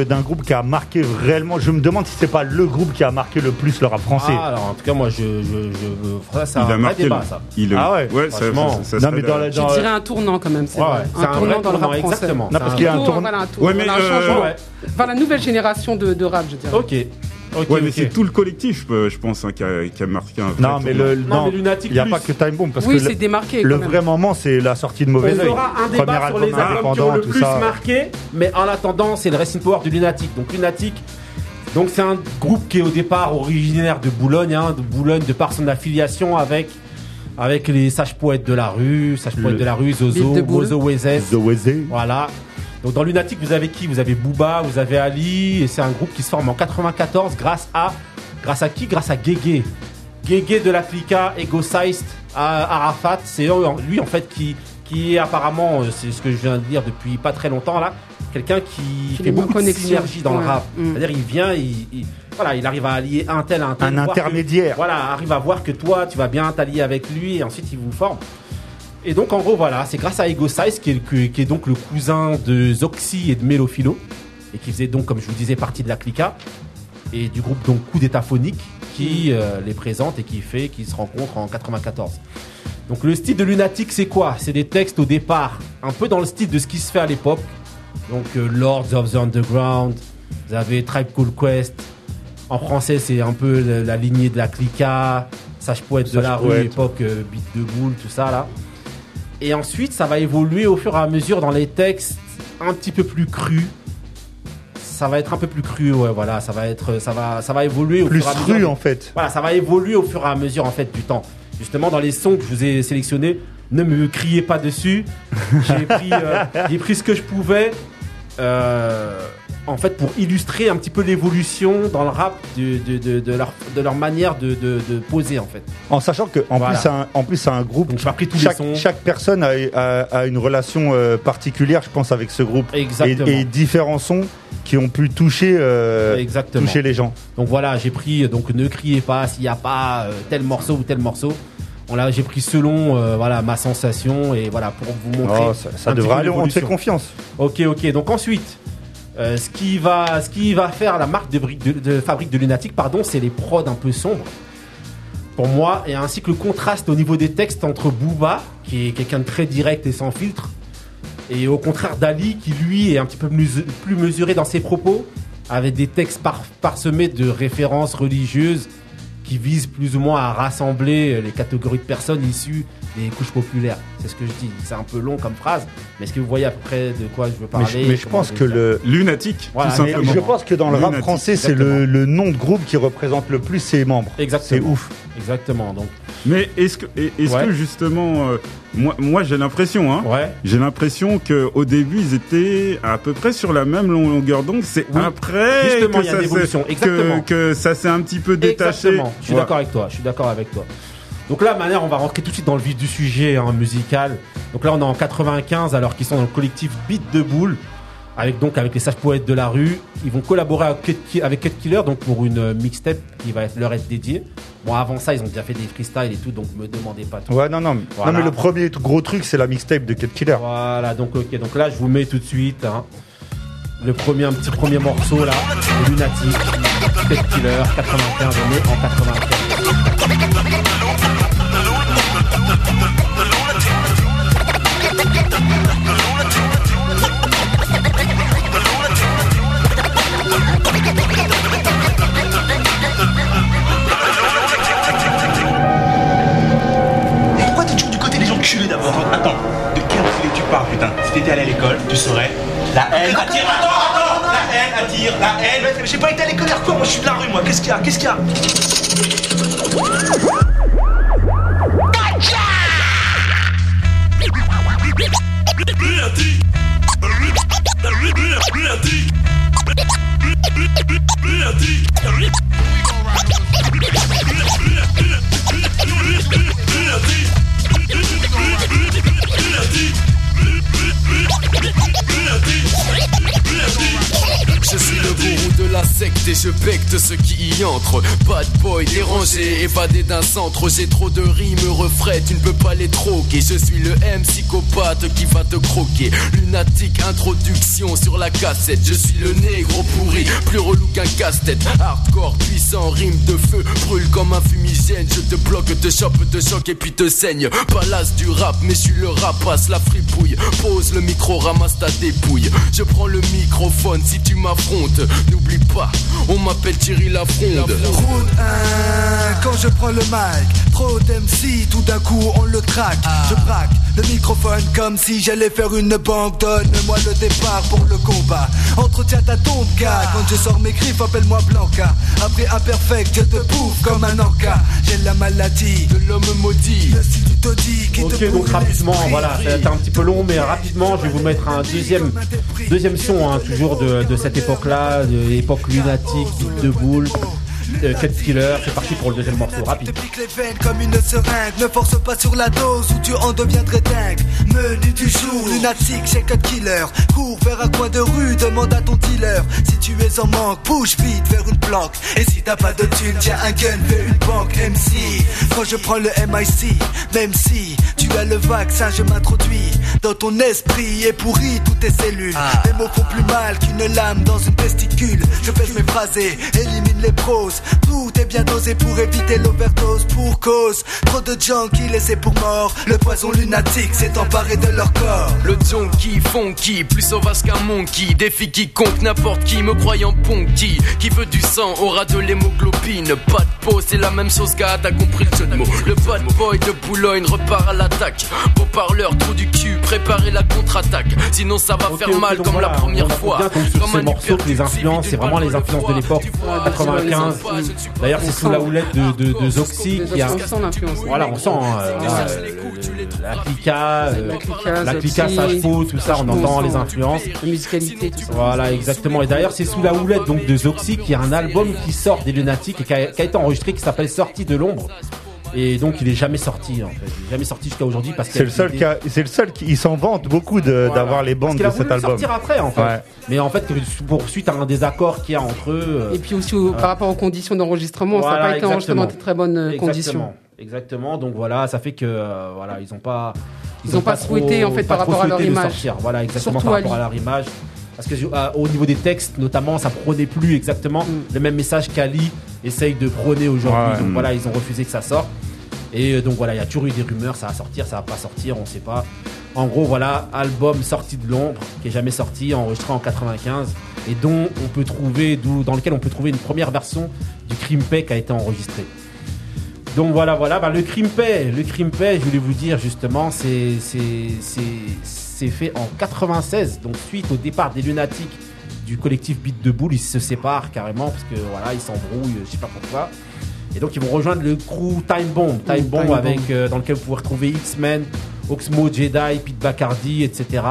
d'un groupe qui a marqué réellement. Je me demande si c'est pas le groupe qui a marqué le plus le rap français. Ah, alors en tout cas, moi, je. je, je ça, c'est il un a vrai marqué. débat, le- ça. il, Ah ouais, ouais, ça, franchement. ça, ça non, mais dans, la- la- Je dans- dirais un tournant quand même. c'est Ouais, vrai. un un tournant dans le rap français. exactement. Non, parce un qu'il y a un tournant. voilà, un tournant. Ouais, mais, un euh, changement. Ouais. Enfin, la nouvelle génération de, de rap, je dirais. Ok. Ok, Ouais, mais c'est tout le collectif, euh, je pense, hein, qui, a, qui a marqué un vrai Non, mais le. Non, Non, mais Lunatic il n'y a plus. pas que Time Bomb. Parce oui, que c'est le, démarqué. le vrai moment, c'est la sortie de Mauvais On Oeil. fera un Premier débat sur les albums qui ont indépendant, le tout plus ça. marqué, mais en attendant, c'est le Racing Power du Lunatic. Donc Lunatic, donc c'est un groupe qui est au départ originaire de Boulogne, hein, de Boulogne de par son affiliation avec avec les sages poètes de la rue, sages poètes de la rue, Zozo. Mozo Wezes. Voilà. Donc dans Lunatic, vous avez qui? Vous avez Booba, vous avez Ali, et c'est un groupe qui se forme en 94 grâce à grâce à qui? Grâce à Guégué. Guégué de la Clica, Ego Sized, à Arafat, c'est lui en fait qui qui est apparemment, euh, c'est ce que je viens de dire depuis pas très longtemps là, quelqu'un qui fait beaucoup de synergie dans le rap. Mm. C'est-à-dire il vient, il, il- voilà, il arrive à allier un tel à un tel. Un que- intermédiaire. voilà, arrive à voir que toi, tu vas bien t'allier avec lui et ensuite il vous forme. Et donc en gros voilà, c'est grâce à Ego Size qui est, qui donc le cousin de Zoxy et de Melophilo et qui faisait donc comme je vous disais partie de la Clica et du groupe donc Coup d'état phonique qui euh, les présente et qui fait qu'ils se rencontrent en 94. Donc le style de Lunatic c'est quoi? C'est des textes au départ un peu dans le style de ce qui se fait à l'époque. Donc euh, Lords of the Underground, vous avez Tribe Called Quest. En français c'est un peu la, la lignée de la Clica, Sage Poète de la rue, époque euh, Beat de Boule, tout ça là. Et ensuite ça va évoluer au fur et à mesure dans les textes un petit peu plus crus. Ça va être un peu plus cru, ouais, voilà, ça va être, ça va, ça va évoluer au Plus fur et à mesure. cru, en fait. Voilà, ça va évoluer au fur et à mesure en fait du temps. Justement, dans les sons que je vous ai sélectionnés, ne me criez pas dessus. J'ai pris, euh, pris ce que je pouvais, euh, en fait, pour illustrer un petit peu l'évolution dans le rap de, de, de, de leur, de leur manière de, poser en fait. En sachant que en Voilà. plus, c'est un, en plus, c'est un groupe. Donc, tous chaque, les sons. chaque personne a, a- a une relation euh, particulière, je pense, avec ce groupe. Exactement. Et, et différents sons qui ont pu toucher, euh, Exactement. toucher les gens. Donc voilà, j'ai pris donc ne criez pas s'il n'y a pas euh, tel morceau ou tel morceau. J'ai pris selon euh, voilà ma sensation et voilà pour vous montrer. Oh, ça devrait aller, on te fait confiance. Ok, ok. Donc ensuite, euh, ce qui va, faire la marque de, fabrique de Lunatic, pardon, c'est les prods un peu sombres. Pour moi, et ainsi que le contraste au niveau des textes entre Booba, qui est quelqu'un de très direct et sans filtre, et au contraire d'Ali, qui lui est un petit peu plus, mesuré dans ses propos, avec des textes par- parsemés de références religieuses qui visent plus ou moins à rassembler les catégories de personnes issues des couches populaires. C'est ce que je dis. C'est un peu long comme phrase, mais est-ce que vous voyez à peu près de quoi je veux Mais parler je, mais je pense que le. Lunatique, Voilà, tout mais simplement. je pense que dans le rap Lunatic, français, c'est le, le nom de groupe qui représente le plus ses membres. C'est Exactement. ouf. Exactement. Donc, Mais est-ce que, est-ce Ouais. que justement, euh, moi, moi j'ai l'impression, hein, ouais. j'ai l'impression que au début ils étaient à peu près sur la même longueur d'onde. C'est Oui. après Justement, que il y a ça une évolution. s'est- Exactement. que, que ça s'est un petit peu détaché. Exactement. Je suis Ouais. d'accord avec toi. Je suis d'accord avec toi. Donc là, manière, on va rentrer tout de suite dans le vif du sujet hein, musical. Donc là, on est en 95, alors qu'ils sont dans le collectif Beat de Boule, avec donc avec les sages poètes de la rue. Ils vont collaborer avec Cut, Killer, donc pour une euh, mixtape qui va être, leur être dédiée. Bon, avant ça, ils ont déjà fait des freestyles et tout, donc me demandez pas tout. Ouais, non, non. Voilà. Non, mais le premier gros truc, c'est la mixtape de Cut Killer. Voilà, donc ok, donc là je vous mets tout de suite hein, le premier, un petit premier morceau là, de Pet Killer, 95, on est en 95. Et pourquoi t'es toujours du côté des enculés d'abord? Attends, de quel enculé tu parles putain? Si t'étais allé à l'école, tu saurais. La haine attire. Attends La haine J'ai pas été à l'école quoi, moi je suis de la rue moi. Qu'est-ce qu'il y a Qu'est-ce qu'il y a secte et je becte ceux qui y entrent. Bad boy dérangé, évadé d'un centre. J'ai trop de rimes, refrains, tu ne peux pas les troquer. Je suis le M psychopathe qui va te croquer. Lunatique, introduction sur la cassette. Je suis le négro pourri, plus relou qu'un casse-tête. Hardcore, puissant, rime de feu, brûle comme un fumigène. Je te bloque, te chope, te choque et puis te saigne. Palace du rap, mais je suis le rapace, la fripouille. Pose le micro, ramasse ta dépouille. Je prends le microphone si tu m'affrontes. N'oublie pas, on m'appelle Thierry Lafronde. Route 1, quand je prends le mic, trop d'MC, tout d'un coup on le traque. Je braque le microphone comme si j'allais faire une banque. Donne-moi le départ pour le combat. Entretiens ta tombe, gars. Quand je sors mes griffes, appelle-moi Blanca. Après imperfect, je te bouffe comme un anka. J'ai la maladie de l'homme maudit. Le style du taudis qui te Ok, donc brûle rapidement, voilà, ça va être un petit peu long, mais rapidement, je vais vous mettre un deuxième, deuxième son, hein, toujours de, de cette époque-là, de l'époque lunatique, beat de boule, Cut Killer. C'est parti pour le deuxième morceau, rapide. pique les veines comme une seringue. Ne force pas sur la dose ou tu en deviendrais dingue. Menu du jour, lunatique, j'ai cut killer. Cours vers un coin de rue, demande à ton dealer. Si tu es en manque, bouge vite vers une planque. Et si t'as pas de thune, tiens un gun, fais une banque MC. Quand je prends le MIC, même si tu as le vaccin, je m'introduis dans ton esprit et pourris toutes tes cellules. Les mots font plus mal qu'une lame dans une testicule. Je pèse mes phrases et élimine les proses. Tout est bien dosé pour éviter l'overdose pour cause. Trop de qui laissaient pour mort. Le poison lunatique s'est emparé de leur corps. Le junkie funky, plus sauvage qu'un monkey. Défie quiconque, n'importe qui, me croyant ponky. Qui veut du sang aura de l'hémoglobine. Pas de peau, c'est la même chose qu'à t'as compris le jeu de mots. Le bad boy de Boulogne repart à l'attaque. Beau parleur, trou du cul, préparez la contre-attaque. Sinon ça va faire mal comme voilà, la première on fois. bien compris sur Comme ce un morceau que les influences, c'est vraiment les influences de l'époque 95. D'ailleurs, c'est sous la houlette de, de, de Zoxy qui a. On sent l'influence. Voilà, on sent voilà, le- la clica, la clica, Zoxy, Sage Faux, tout ça, on entend les influences. La musicalité, tout ça. Voilà, exactement. Et d'ailleurs, c'est sous la houlette donc de Zoxy qui a un album qui sort des Lunatiques et qui a, qui a été enregistré qui s'appelle Sortie de l'ombre. Et donc, il est jamais sorti en fait. Il est jamais sorti jusqu'à aujourd'hui parce qu'il C'est le seul qui a- c'est le seul qui il s'en vante beaucoup Voilà. d'avoir les bandes a de cet voulu album. sortir après en fait. Ouais. Mais en fait, pour suite à un désaccord qu'il y a entre eux. euh, Et puis aussi au- par rapport aux conditions d'enregistrement, ça n'a pas été enregistré dans de très bonnes euh, Exactement. conditions. Exactement. Donc voilà, ça fait que euh, voilà, ils ont pas Ils ont pas trop- souhaité, en fait, par rapport à leur souhaité de image. sortir. Voilà, exactement Surtout par rapport à leur image. Parce que euh, au niveau des textes, notamment, ça prenait plus exactement Mm. le même message qu'Ali essaye de prôner aujourd'hui. Ouais. donc Mm. voilà, ils ont refusé que ça sorte. Et euh, donc voilà, il y a toujours eu des rumeurs, ça va sortir, ça va pas sortir, on sait pas. En gros, voilà, album sorti de l'ombre, qui est jamais sorti, enregistré en 95, et dont on peut trouver, d'où- dans lequel on peut trouver une première version du Crimpay qui a été enregistré. Donc voilà, voilà, bah, le Crimpay, le je voulais vous dire justement, c'est c'est- c'est- c'est fait en 96, donc suite au départ des Lunatiques du collectif Beat de Boule, ils se séparent carrément parce que voilà, ils s'embrouillent, je sais pas pourquoi. Et donc ils vont rejoindre le crew Time Bomb, Time Bomb Time avec Bomb. euh, dans lequel vous pouvez retrouver X-Men, Oxmo, Jedi, Pete Bacardi, etc.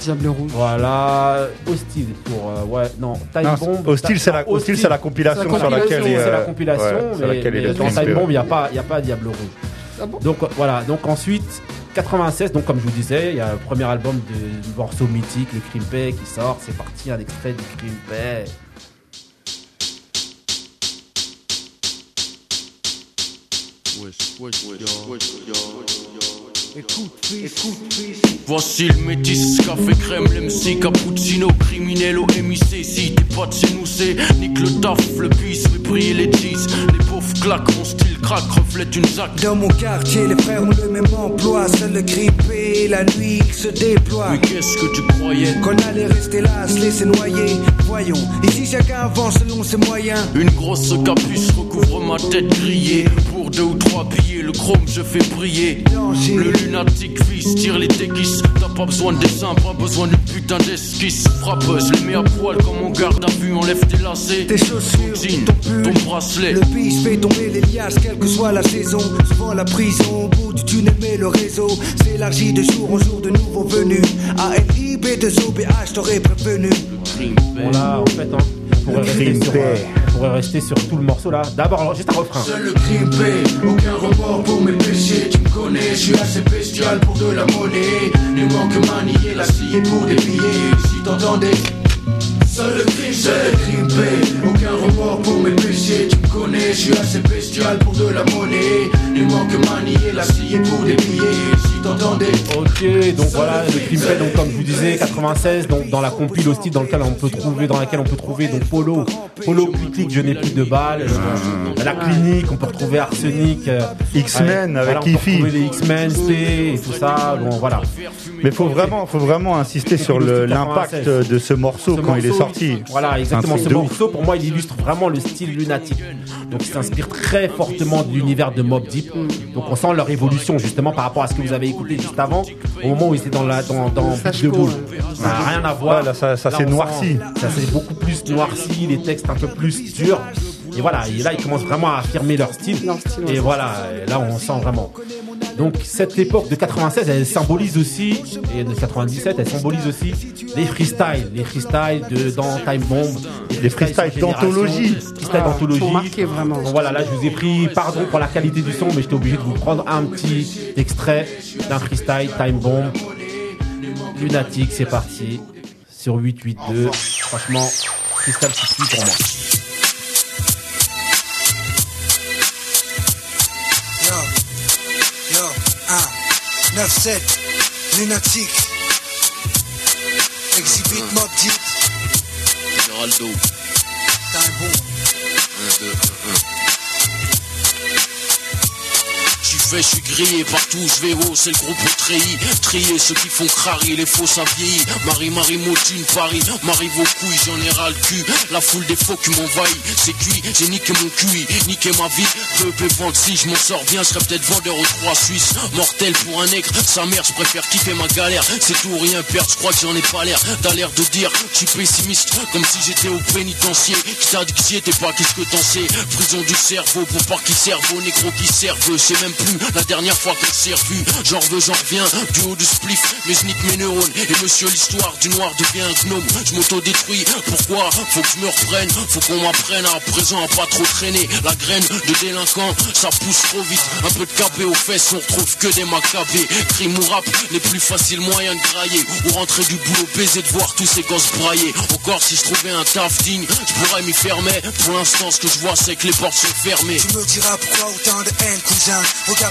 Diable rouge. Voilà, Hostile pour euh, ouais non Time Non, Bomb. Hostile, c'est la, non, Hostile, c'est la compilation la sur laquelle c'est la compilation, ouais, sur mais, mais le dans Time Bomb, il n'y a pas, il y a pas Diable Rouge. Donc euh, voilà, donc ensuite 96, donc comme je vous disais, il y a le premier album de du morceau mythique, le Crimpé qui sort, c'est parti un extrait du Crimpé. Écoute, écoute, Voici le métis, café crème, l'MC, cappuccino, criminel au MIC. Si t'es pas de chez nous, c'est nique le taf, le bis, briller les cheese. Les pauvres claquent, mon style craque, reflète une zac. Dans mon quartier, les frères ont le même emploi. Seul le grippé, la nuit qui se déploie. Mais qu'est-ce que tu croyais? Qu'on allait rester là, se laisser noyer. Voyons, ici chacun avance selon ses moyens. Une grosse capuce recouvre ma tête grillée. Pour deux ou trois billets, le chrome je fais briller. Le lunatique fils tire les déguises. T'as pas besoin de dessin, pas besoin de putain d'esquisse. Frappeuse, les mets à poil comme on garde à vue. Enlève tes lacets, tes chaussures, jean, ton bracelet. Le bis fait tomber les liasses, quelle que soit la saison. Souvent la prison, au bout du tunnel, mais le réseau s'élargit de jour en jour de nouveaux venus. ALIB, de OBH, t'aurais prévenu. Là, en fait, hein, on, pourrait rester sur, euh, on pourrait rester sur tout le morceau là. D'abord, juste un refrain. Seul le crime paie, aucun remords pour mes péchés. Tu me connais, je suis assez bestial pour de la monnaie. Ne manque manier la scie pour des billets. Si t'entendais. Seul le crime, seul le crime paie, aucun remords pour mes péchés. Tu me connais, je suis assez bestial pour de la monnaie. Ne manque manier la scie pour des billets. Si t'entendais. Ok, donc voilà, le crime fait, donc comme je vous disais, 96, donc dans la compile aussi dans lequel on peut trouver, dans laquelle on peut trouver donc Polo, Polo Click, je n'ai plus de balles, euh, la clinique, on peut retrouver Arsenic, euh, X-Men ouais, avec voilà, on peut les X-Men, P et tout ça, bon voilà. Mais faut vraiment, faut vraiment insister sur l'impact de ce morceau Ce quand il est morceau, sorti. Voilà, exactement. Ce morceau, pour moi, il illustre vraiment le style lunatique. Donc, il s'inspire très fortement de l'univers de Mob Deep. Donc, on sent leur évolution, justement, par rapport à ce que vous avez écouté juste avant, au moment où ils étaient dans la, dans, dans de Boule. Ça n'a rien à voir. Là, ça- s'est noirci. Ça s'est beaucoup plus noirci, les textes un peu plus durs. Et voilà, et là, ils commencent vraiment à affirmer leur style. Et voilà, et là, on sent vraiment. Donc, cette époque de 96, elle symbolise aussi, et de 97, elle symbolise aussi les freestyles. Les freestyles de, dans Time Bomb. Les freestyles d'anthologie. Freestyles Ah, d'anthologie. vraiment. Donc voilà, là, je vous ai pris, pardon pour la qualité du son, mais j'étais obligé de vous prendre un petit extrait d'un freestyle Time Bomb. Lunatique, c'est parti. Sur 882. Franchement, freestyle qui suit pour moi. 1, 9, 7, lunatique. Exhibit Mob Deep, time boom. 1, 2, 1, 1. Fait, j'suis grillé partout, j'vais haut, c'est le groupe treillis. Trier ceux qui font crari, les faux ça vieillit. Marie, Marie, Motine, Paris, m'arrive aux couilles, j'en ai ras le cul. La foule des faux qui m'envahit, c'est cuit, j'ai niqué mon cul, niqué ma vie. Peu vente si je m'en sors bien, je serais peut-être vendeur aux trois Suisses. Mortel pour un nègre, sa mère, je préfère quitter ma galère. C'est tout ou rien perdre, je crois que j'en ai pas l'air. T'as l'air de dire, je suis pessimiste, comme si j'étais au pénitencier. Je dit que j'y étais pas, qu'est-ce que t'en sais? Prison du cerveau, pour pas qui servent, aux négros qui servent. Je sais même plus la dernière fois qu'on s'est revu. J'en veux, j'en reviens, du haut du spliff, mais je nique mes neurones. Et monsieur, l'histoire du noir devient un gnome. Je m'auto-détruis, pourquoi Faut que je me reprenne, faut qu'on m'apprenne à présent à pas trop traîner. La graine de délinquant, ça pousse trop vite. Un peu de capé aux fesses, on retrouve que des macabés. Crime ou rap, les plus faciles moyens de grailler. Ou rentrer du boulot, baiser de voir tous ces gosses brailler. Encore si je trouvais un taf digne, je pourrais m'y fermer. Pour l'instant, ce que je vois, c'est que les portes sont fermées. Tu me diras pourquoi autant de haine, cousin.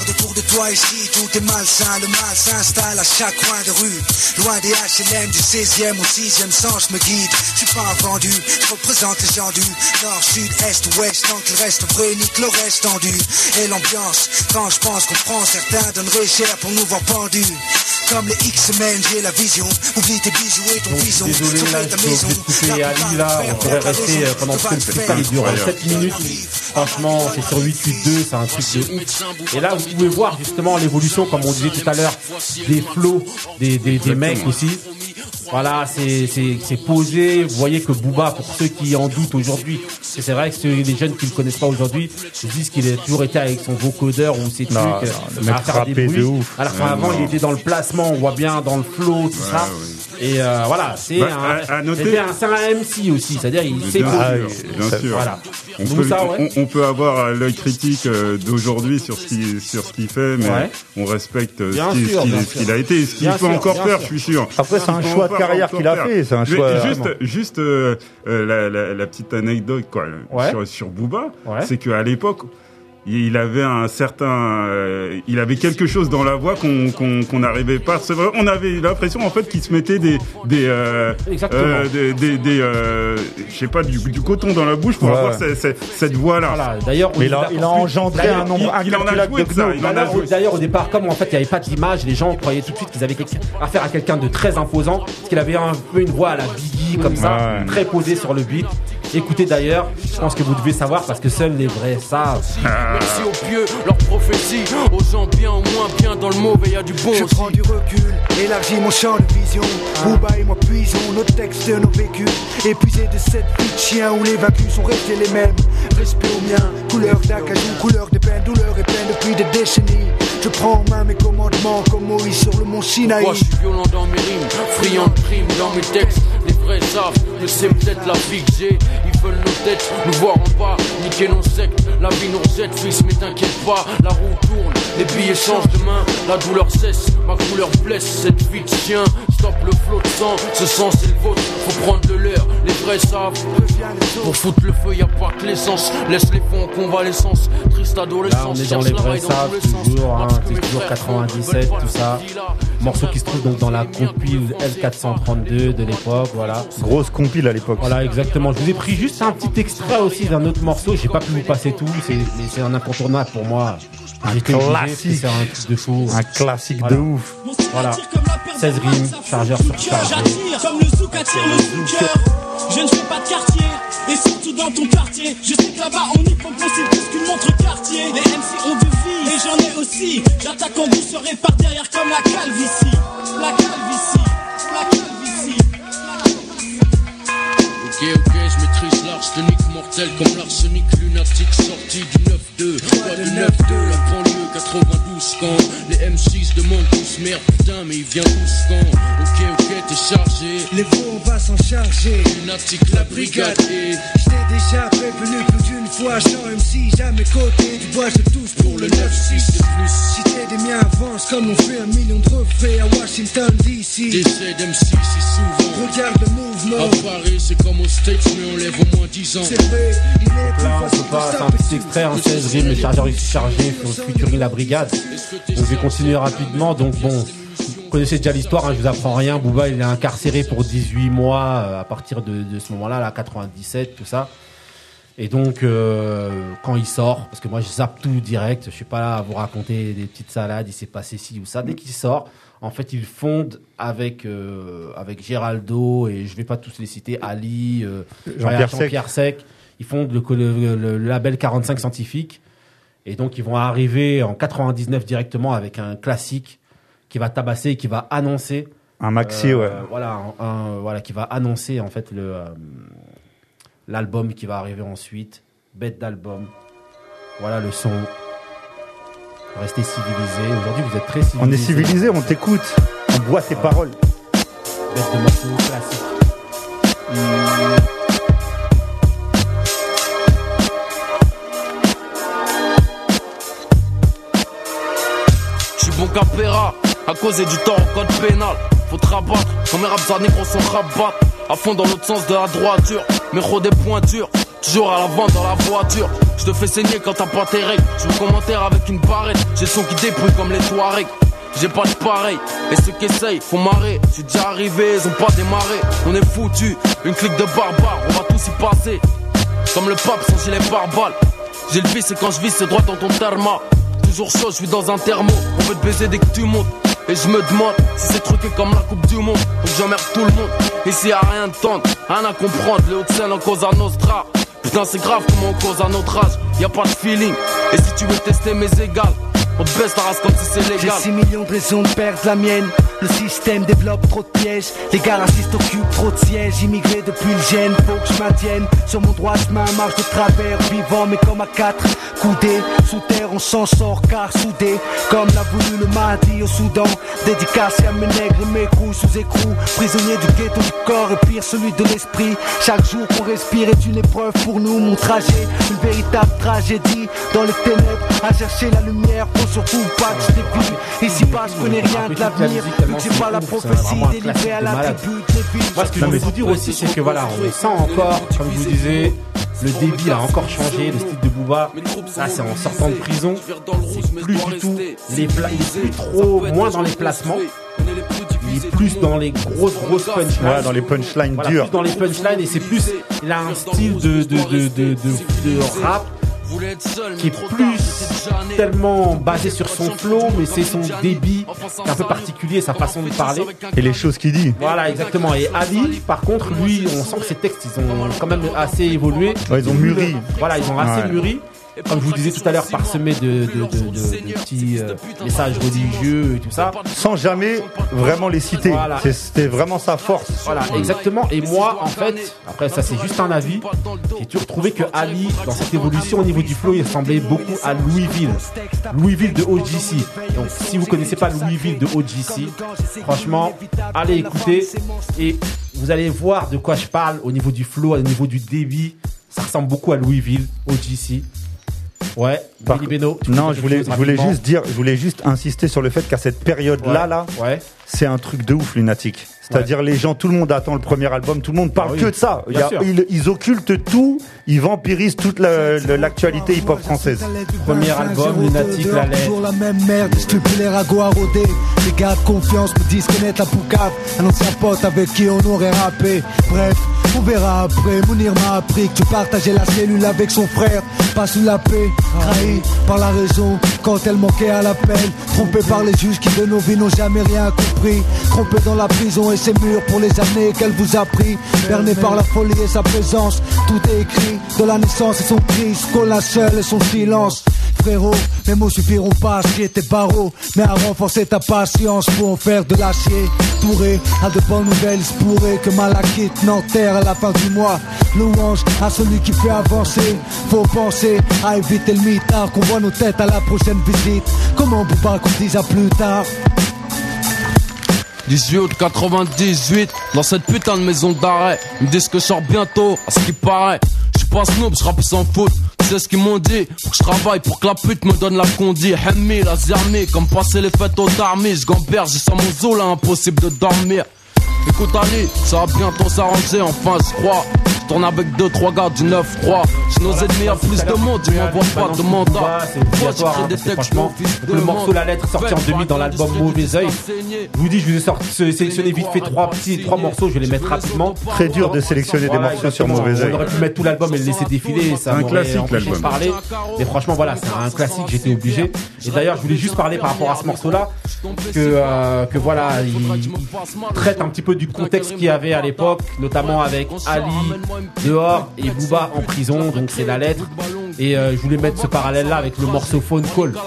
Autour de toi ici, tout est malsain. Le mal s'installe à chaque coin de rue. Loin des HLM du 16e au 6e sens, je me guide. Je suis pas vendu, je représente les gens du nord, sud, est, ouest. Tant qu'il reste vrai, nique le reste tendu. Et l'ambiance, quand je pense qu'on prend, certains donneraient cher pour nous voir pendus. Comme les X-Men, j'ai la vision. Oublie tes bijoux et ton bison. Désolé, là, je suis obligé de couper Ali, là. On pourrait rester euh, pendant tout le freestyle, il dure 7 minutes. Franchement, c'est sur 882, c'est un truc de ouf. Et là, vous pouvez voir justement l'évolution, comme on disait tout à l'heure, des flows, des, des, des mecs aussi. Voilà, c'est c'est- c'est posé. Vous voyez que Booba, pour ceux qui en doutent aujourd'hui, c'est vrai que ceux, les jeunes qui le connaissent pas aujourd'hui, se disent qu'il a toujours été avec son vocodeur ou ses trucs Non, non, à faire des de bruits. ouf. Alors qu'avant, il était dans le placement, on voit bien dans le flow, tout ça. Et euh, voilà, c'est Bah, un, noter- un, c'est un MC aussi, c'est-à-dire il sait Bien sûr, bien sûr. Voilà. On Donc peut, ça, ouais. on, on peut avoir euh, l'œil critique euh, d'aujourd'hui sur ce qu'il sur ce qu'il fait, mais Ouais. on respecte euh, Bien ce qu'il a été, et ce qu'il peut sûr, encore faire, sûr. je suis sûr. Après, c'est un choix de carrière qu'il a fait, c'est un Mais choix, Juste, juste euh, euh, la, la, la petite anecdote quoi Ouais. sur sur Booba, Ouais. c'est qu'à l'époque. Il avait un certain, euh, il avait quelque chose dans la voix qu'on qu'on qu'on n'arrivait pas. à recevoir. On avait l'impression en fait qu'il se mettait des des euh, Exactement. euh, des des, des, euh, je sais pas du, du coton dans la bouche pour Ouais. avoir cette, cette, cette voix là. Voilà, d'ailleurs, il a, dit il a engendré un nombre il- il en a joué de ça, gnous. il en a D'ailleurs, joué. D'ailleurs, au départ, comme en fait, il n'y avait pas d'image, les gens croyaient tout de suite qu'ils avaient quelque- affaire à quelqu'un de très imposant, parce qu'il avait un peu une voix à la Biggie, comme ça, Ouais. très posée sur le beat. Écoutez d'ailleurs, je pense que vous devez savoir, parce que seuls les vrais savent. Merci aux pieux, leur prophétie. Aux gens bien ou moins bien dans le mauvais, y a du bon Je prends du recul, élargis mon champ de vision. Booba et moi puisons nos textes, nos vécus. Épuisés de cette vie de chien où les vaincus sont restés les mêmes. Respect au mien, couleur d'acajou, couleur de peine, douleur et peine depuis des décennies. Je prends en main mes commandements comme Moïse sur le mont Sinaï. Moi je suis violent dans mes rimes, friand de primes dans mes textes. Les vrais savent que c'est peut-être la vie que j'ai. Veulent nos têtes, nous voir en bas, niquer nos sectes. La vie nous rejette, fils, mais t'inquiète pas, la roue tourne, les billets changent de main. La douleur cesse, ma couleur blesse, cette vie de chien. Stop le flot de sang, ce sang c'est le vôtre. Faut prendre de l'air, les vrais savent. Pour foutre le feu, y a pas que l'essence. Laisse les fonds en convalescence. Triste Là, on adolescence, est dans les vrais savent, toujours, hein, c'est toujours frères 97, veulent voir tout ça. Morceau qui se trouve donc dans la compile L432 de l'époque, voilà. Grosse compile à l'époque. Voilà, exactement. Je vous ai pris juste un petit extrait aussi d'un autre morceau. J'ai pas pu vous passer tout, c'est, mais c'est un incontournable pour moi. Que classique. C'est un truc de fou. Un classique Voilà. de ouf. Voilà. 16 rimes, chargeur sur chargeur. J'attire comme le zouk attire le zouker. Je ne fais pas de quartier, et surtout dans ton quartier. Je sais que là-bas on y c'est plus qu'une montre quartier. Les MC ont de vie, et j'en ai aussi. J'attaque en douceur et par derrière comme la calvitie. La calvitie, la calvitie. Ok, je maîtrise l'arsenic mortel comme l'arsenic lunatique sorti du 9-2. Pas de 9-2, la banlieue 92 quand les M6 demandent tous merde, putain, mais il vient tous quand. Ok, ok, chargé. Les faux, on va s'en charger. Lunatique, la brigade et. J't'ai déjà prévenu plus d'une fois, sans MC, jamais côté. Du bois, je touche pour le 9-6 de plus. Si t'es des miens, avance comme on fait un million de refraits à Washington DC. T'essaies d'MC si souvent. Regarde le mouvement. À Paris, c'est comme aux States, mais on lève au moins 10 ans. C'est vrai, il est Là, plus on peut pas, c'est un petit extrait, un 16 rimes, le chargeur est chargé, faut featuring la brigade. Donc, je vais continuer rapidement. Donc, bon, connaissez déjà l'histoire, hein, je vous apprends rien. Booba, il est incarcéré pour 18 mois euh, à partir de, de ce moment-là, là, 97, tout ça. Et donc, euh, quand il sort, parce que moi, je zappe tout direct, je suis pas là à vous raconter des petites salades, il s'est passé ci ou ça. Dès qu'il sort, en fait, il fonde avec euh, avec Géraldo et je vais pas tous les citer, Ali, euh, Jean-Pierre Sec. Sec. Ils fondent le- le label 45 scientifique. Et donc, ils vont arriver en 99 directement avec un classique qui va tabasser, et qui va annoncer. Un maxi, ouais. Voilà, un- un- voilà, qui va annoncer en fait le euh, l'album qui va arriver ensuite. Bête d'album. Voilà le son. Restez civilisés. Aujourd'hui, vous êtes très civilisés. On est civilisé, on t'écoute. On boit tes paroles. Bête de morceau classique. Je suis bon à cause du tort au code pénal. Faut te rabattre, comme les raps à négros sont rabattre. À fond dans l'autre sens de la droiture, mais des pointures. Toujours à l'avant dans la voiture. Je te fais saigner quand t'as pas tes règles. Je me commentaire avec une barrette. J'ai son qui débrouille comme les Touaregs. J'ai pas de pareil, et ceux qui essayent font marrer. Je suis déjà arrivé, ils ont pas démarré. On est foutu, une clique de barbares, on va tous y passer. Comme le pape sans gilet pare-balles. J'ai le vice et quand je vis c'est droit dans ton therma. Toujours chaud, je suis dans un thermo. On veut te baiser dès que tu montes. Et je me demande si c'est truqué comme la Coupe du Monde. Donc j'emmerde tout le monde. Ici y'a rien de tendre, rien à comprendre. Les Hauts-de-Seine en cause à Nostra. Putain, c'est grave comment on cause à notre âge. Y a pas de feeling. Et si tu veux tester mes égales, On te baisse ta race comme si c'est J'ai légal. 6 millions de raisons de perdre la mienne. Le système développe trop de pièges. Les gars racistes occupent trop de sièges. Immigré depuis le gène, faut que je maintienne. Sur mon droit chemin, marche de travers. Vivant, mais comme à quatre. Coudés, sous terre, on s'en sort car soudés. Comme l'a voulu le Mahdi au Soudan. Dédicace à mes nègres mes couilles sous écrou. Prisonnier du ghetto du corps et pire celui de l'esprit. Chaque jour qu'on respire est une épreuve pour nous. Mon trajet, une véritable tragédie. Dans les ténèbres, à chercher la lumière. Faut surtout pas que je dévie. Ici bas, je connais rien de l'avenir. Vu que j'ai pas la prophétie délivrée à la tribu de Lévi. Moi, ce que je voulais vous dire aussi, c'est que voilà, on sent encore, comme je vous disais, le débit a encore changé, le style de Booba. Là, c'est en sortant de prison, c'est plus du tout les pla- il est plus trop, moins dans les placements. Il est plus dans les grosses, grosses punchlines. Ouais, dans les punchlines Voilà, dures. plus dans les punchlines et c'est plus, il a un style de, de, de, de, de, de rap qui est plus tellement basé sur son flow, mais c'est son débit qui est un peu particulier, sa façon de parler. Et les choses qu'il dit. Voilà, exactement. Et Ali, par contre, lui, on sent que ses textes, ils ont quand même assez évolué. Ouais, ils ont mûri. Voilà, ils ont assez Ouais. mûri. Comme je vous disais tout à l'heure, parsemé de, de, de, petits euh, messages religieux et tout ça. Sans jamais vraiment les citer. Voilà. C'était vraiment sa force. Voilà, exactement. Et moi, en fait, après ça c'est juste un avis, j'ai toujours trouvé que Ali, dans cette évolution au niveau du flow, il ressemblait beaucoup à Louisville. Louisville de OGC. Donc si vous connaissez pas Louisville de OGC, franchement, allez écouter et vous allez voir de quoi je parle au niveau du flow, au niveau du débit. Ça ressemble beaucoup à Louisville, OGC. Ouais, Par- Billy Beno, Non, je voulais, je juste dire, je voulais juste insister sur le fait qu'à cette période-là, là, ouais. c'est un truc de ouf, lunatique. C'est-à-dire les gens, tout le monde attend le premier album, tout le monde parle Ah oui, que de ça. Il a- ils, ils occultent tout, ils vampirisent toute la- la- l'actualité hip-hop française. Premier album, Lunatique, la lettre. Toujours la même merde, scrupulaire à go à rôder. Les gars de confiance me disent connaître la poucave. Un ancien pote avec qui on aurait rappé. Bref, on verra après. Mounir m'a appris que tu partageais la cellule avec son frère. Pas sous la paix, trahi par la raison quand elle manquait à l'appel. Trompé par les juges qui de nos vies n'ont jamais rien compris. Trompé dans la prison et ses murs pour les années qu'elle vous a pris. Berné par la folie et sa présence. Tout est écrit de la naissance et son cri. Scola seul et son silence. Frérot, mes mots suffiront pas à scier tes barreaux, mais à renforcer ta patience pour en faire de l'acier. Touré à de bonnes nouvelles, pourrait que Malakite n'enterre à la fin du mois. Louange à celui qui fait avancer. Faut penser à éviter le mitard, qu'on voit nos têtes à la prochaine Comment peut pas qu'on dise à plus tard? 18 août 98, dans cette putain de maison d'arrêt. Ils me disent que je sors bientôt, à ce qui paraît. Je suis pas snob, je rappe sans faute. C'est ce qu'ils m'ont dit, pour que je travaille, pour que la pute me donne la condi. Hemmi, la zermi, comme passer les fêtes au tarmi. Je gamberge, j'ai sans mon zoo là, impossible de dormir. Écoute Ali, ça va bientôt s'arranger, enfin je crois. Je tourne avec deux, trois gars du 9-3. J'ai nos ennemis à plus de monde, ils m'envoient pas de mandat. c'est obligatoire, hein, franchement, donc le morceau La Lettre sorti en 2000 dans l'album Mauvais Oeil. Je vous dis, je vous ai sorti, sélectionné vite fait trois petits, trois morceaux, je vais les mettre rapidement. Très dur de sélectionner des morceaux sur. Mauvais Oeil. On aurait pu mettre tout l'album et le laisser défiler, et ça Un classique, l'album. parler. Mais franchement, voilà, c'est un classique, j'étais obligé. Et d'ailleurs, je voulais juste parler par rapport à ce morceau-là, que, euh, que voilà, il, il traite un petit peu du contexte qu'il y avait à l'époque, notamment avec Ali dehors et Booba en prison, donc c'est la lettre. Et euh, je voulais mettre ce parallèle-là avec le morceau Phone Call de,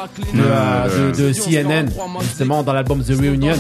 euh, de, de CNN, justement dans l'album The Reunion.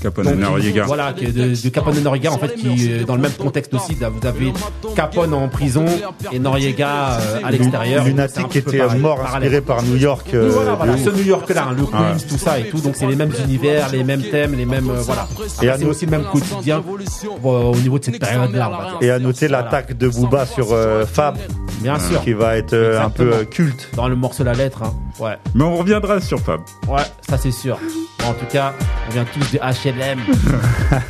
Capone Donc, et Noriega. Voilà, de, de Capone et Noriega, en fait, qui est dans le même contexte aussi. Vous avez Capone en prison et Noriega euh, à l'extérieur. Petit qui était pareil, mort parallèle. inspiré par New York. Euh, voilà, voilà, ce New York-là, hein, le Queens, Ouais. tout ça et tout. Donc c'est les mêmes univers, les mêmes thèmes, les mêmes euh, voilà. Et Après, c'est aussi le même quotidien euh, au niveau de cette période-là. Et à noter l'attaque de Booba sur euh, Fab. Bien sûr. Qui va être euh, un peu euh, culte. Dans le morceau La Lettre, hein. ouais. Mais on reviendra sur Fab. Ouais, ça c'est sûr. Bon, en tout cas, on vient tous de HLM.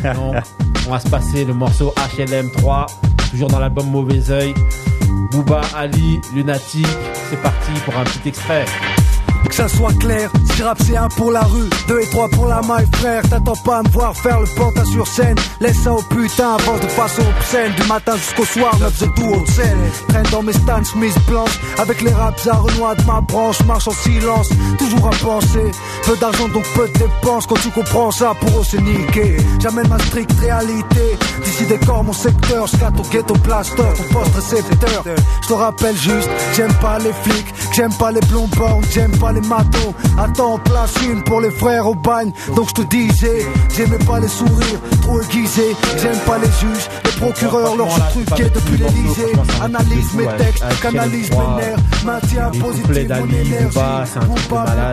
(laughs) Donc, on va se passer le morceau HLM 3, toujours dans l'album Mauvais Oeil. Booba, Ali, Lunatic, c'est parti pour un petit extrait. Que ça soit clair, si rap c'est un pour la rue, deux et trois pour la maille frère, t'attends pas à me voir faire le pantin sur scène, laisse ça au putain, avance de façon obscène, du matin jusqu'au soir, neuf de tout haute scène, traîne dans mes stands, chemise blanche, avec les raps à Renoir de ma branche, marche en silence, toujours à penser, peu d'argent donc peu de dépenses, quand tu comprends ça, pour eux c'est niqué, j'amène ma stricte réalité, d'ici décor mon secteur, scat au ghetto plaster, ton poste récepteur, je te rappelle juste, j'aime pas les flics, j'aime pas les bornes, j'aime pas les matos. Attends, plachine pour les frères au bagne. Donc je te disais, j'aimais pas les sourires trop aiguisés. J'aime pas les juges, les procureurs, leurs truqués depuis l'Elysée. Analyse mes textes, canalise mes nerfs. Maintiens Les positif mon énergie.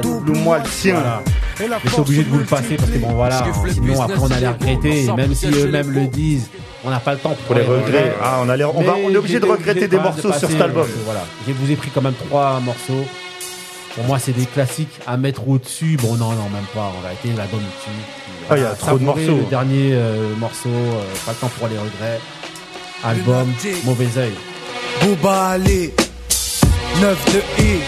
Double-moi le sien. Voilà. Mais c'est obligé de vous le passer parce que bon voilà, sinon après on allait regretter, et même si eux-mêmes le disent, on n'a pas le temps Pour les regrets. Ah, on a l'air- on va- on est obligé de regretter des morceaux sur cet album. euh, Voilà, je vous ai pris quand même trois morceaux. Pour moi, c'est des classiques à mettre au-dessus. Bon, non, non, même pas. En réalité, l'album est dessus. Ah, il y a trop de morceaux. Le dernier euh, morceau, euh, pas le temps pour les regrets. Album, mauvais oeil. Bouba Ali 9 de I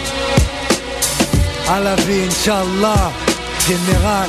À la vie, Inch'Allah Général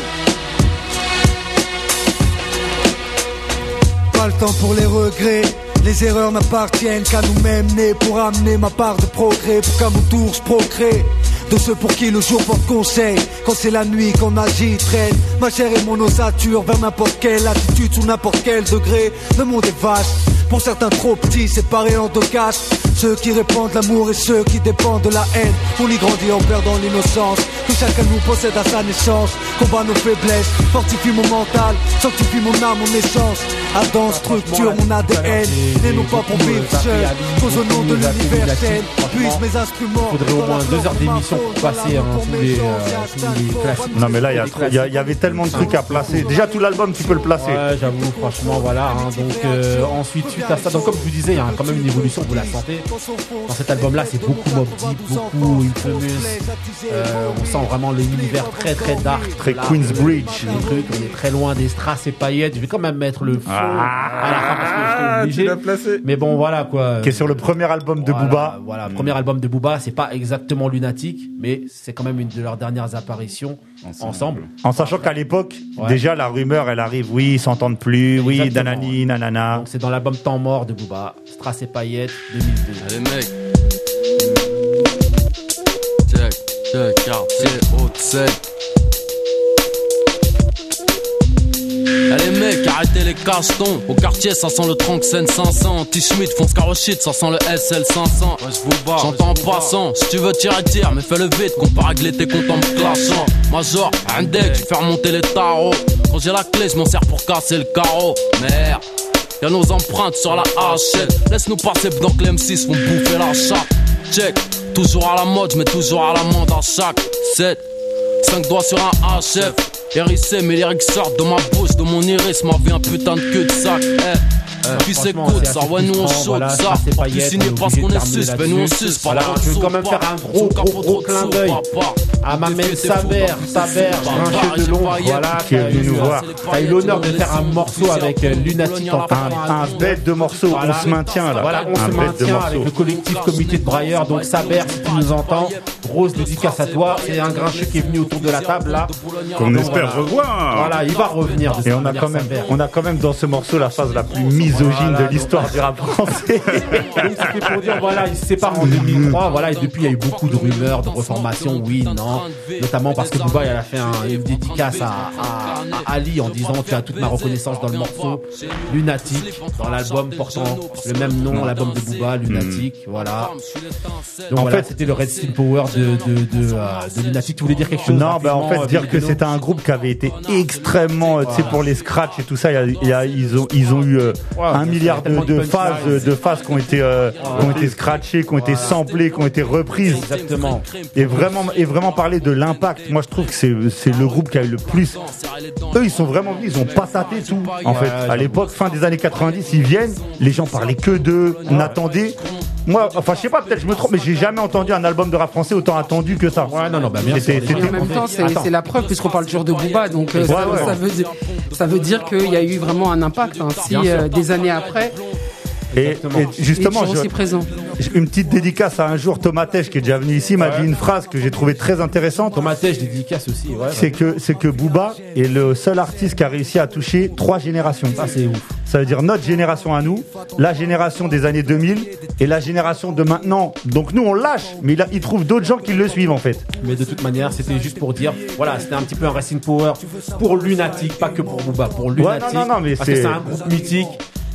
Pas le temps pour les regrets les erreurs n'appartiennent qu'à nous-mêmes nés pour amener ma part de progrès, pour qu'à mon tour je procrée. De ceux pour qui le jour porte conseil, quand c'est la nuit qu'on agit, traîne ma chair et mon ossature vers n'importe quelle attitude, sous n'importe quel degré. Le monde est vaste, pour certains trop petits, séparés en deux castes. Ceux qui répandent l'amour et ceux qui dépendent de la haine. On y grandit en perdant l'innocence que chacun nous possède à sa naissance. Combat nos faiblesses, fortifie mon mental, sanctifie mon âme, mon essence. Adam structure mon ADN, et non pas pour vivre seul. Cause au nom de l'universel, puise mes instruments. Il faudrait au moins deux heures d'émission pour passer hein, tous, les, euh, tous les classiques. Non mais là il y, avait tellement de trucs à placer. Déjà tout l'album tu peux le placer. Ouais, j'avoue, franchement, voilà. hein. donc euh, ensuite, suite à ça, donc comme je vous disais, il y a quand même une évolution, vous la sentez. Dans cet album-là, c'est beaucoup Mob Deep, beaucoup Infamous. Euh, on sent vraiment l'univers très très dark. Très Queensbridge. les trucs, on est très loin des strass et paillettes. Je vais quand même mettre le fond à la fin parce que je suis obligé. Mais bon, voilà quoi. Qui est sur le premier album de Voilà, Booba. Voilà, premier album de Booba, c'est pas exactement lunatique, mais c'est quand même une de leurs dernières apparitions ensemble. En sachant qu'à l'époque, déjà la rumeur, elle arrive, oui, ils s'entendent plus, oui, danani, nanana. Donc c'est dans l'album Temps mort de Booba, Strass et Paillettes 2002. Allez mec. Check, check, quartier, haute arrêtez les castons. Au quartier ça sent le Tranxen 500 T-Schmidt fonce carochit, ça sent le SL 500 J'entends en passant, si tu veux tirer tire Mais fais le vite, régler tes comptes en me clashant Major, un deck, tu fais remonter les tarots. Quand j'ai la clé, je m'en sers pour casser le carreau. Merde. Y'a nos empreintes sur la hachette Laisse-nous passer pendant que les M6 vont bouffer la chatte. Check, toujours à la mode, mets toujours à l'amende à chaque 7 5 doigts sur un HF Hérissé, mais les sortent de ma bouche, de mon iris Ma vie un putain de queue de sac eh. Franchement, good, c'est ça, ouais, nous on saute ça. Pas plus signé on est parce qu'on est sus, ben nous on suce. Voilà, je veux quand même faire un gros, gros, gros clin d'œil à ma mère Saber, Saber, grincheux de l'ombre, voilà, Qui est venu nous euh, voir. T'as eu l'honneur de faire un morceau avec euh, Lunatic en Un, un bête de morceaux, Voilà. on se maintient là. Voilà, on un se bête de maintient avec le collectif Comité de Brailleurs. Donc Saber, si tu nous entends, grosse dédicace à toi. C'est un grincheux qui est venu autour de la table là. Qu'on espère voilà. revoir. Voilà, il va revenir. Et on a quand même, on a quand même dans ce morceau la phase la plus misogyne Voilà, de l'histoire du rap français. (laughs) C'était pour dire voilà, ils se séparent en 2003, voilà, et depuis il y a eu beaucoup de rumeurs de reformation, oui, non, notamment parce que Dubaï elle a fait un- une dédicace à, à- à Ali en disant tu as toute ma reconnaissance dans le morceau Lunatic, dans l'album portant le même nom, l'album de Booba, Lunatic, voilà. Donc En voilà, fait- c'était le Red Steel Power de, de, de, euh, de. Tu voulais dire quelque chose Non, bah en fait, dire que c'était un groupe qui avait été extrêmement, euh, tu sais, pour les scratchs et tout ça, il y a- il y a- ils ont, ils ont eu euh, un milliard de, de phases, euh, de phases qui ont été, euh, qui ont été scratchées, qui ont été samplées, qui ont été reprises. Exactement. Et vraiment, et vraiment parler de l'impact. Moi, je trouve que c'est, c'est le groupe qui a eu le plus. Eux, ils sont vraiment venus, ils ont pas tapé tout. En fait, à l'époque, fin des années 90, ils viennent, les gens parlaient que d'eux, on attendait. Moi, enfin, je sais pas, peut-être je me trompe, mais j'ai jamais entendu un album de rap français autant attendu que ça. Ouais, non, non, bah bien sûr. En même temps, c'est la preuve, puisqu'on parle toujours de Booba, donc euh, Ouais, ça, ouais. ça veut dire, ça veut dire qu'il y a eu vraiment un impact. hein. Si euh, des années après, Et, et justement, Il est toujours je- aussi présent. Une petite dédicace à un jour, Thomas Tesch, qui est déjà venu ici, m'a Ouais. dit une phrase que j'ai trouvée très intéressante. Thomas Tesch, dédicace aussi, ouais. C'est que, c'est que Booba est le seul artiste qui a réussi à toucher trois générations. Ça, c'est ouf. Ça veut dire notre génération à nous, la génération des années 2000 et la génération de maintenant. Donc nous, on lâche, mais il, trouve d'autres gens qui le suivent, en fait. Mais de toute manière, c'était juste pour dire, voilà, c'était un petit peu un Racing Power pour Lunatic, pas que pour Booba, pour Lunatic. non, non, non, mais parce que c'est- c'est un groupe mythique.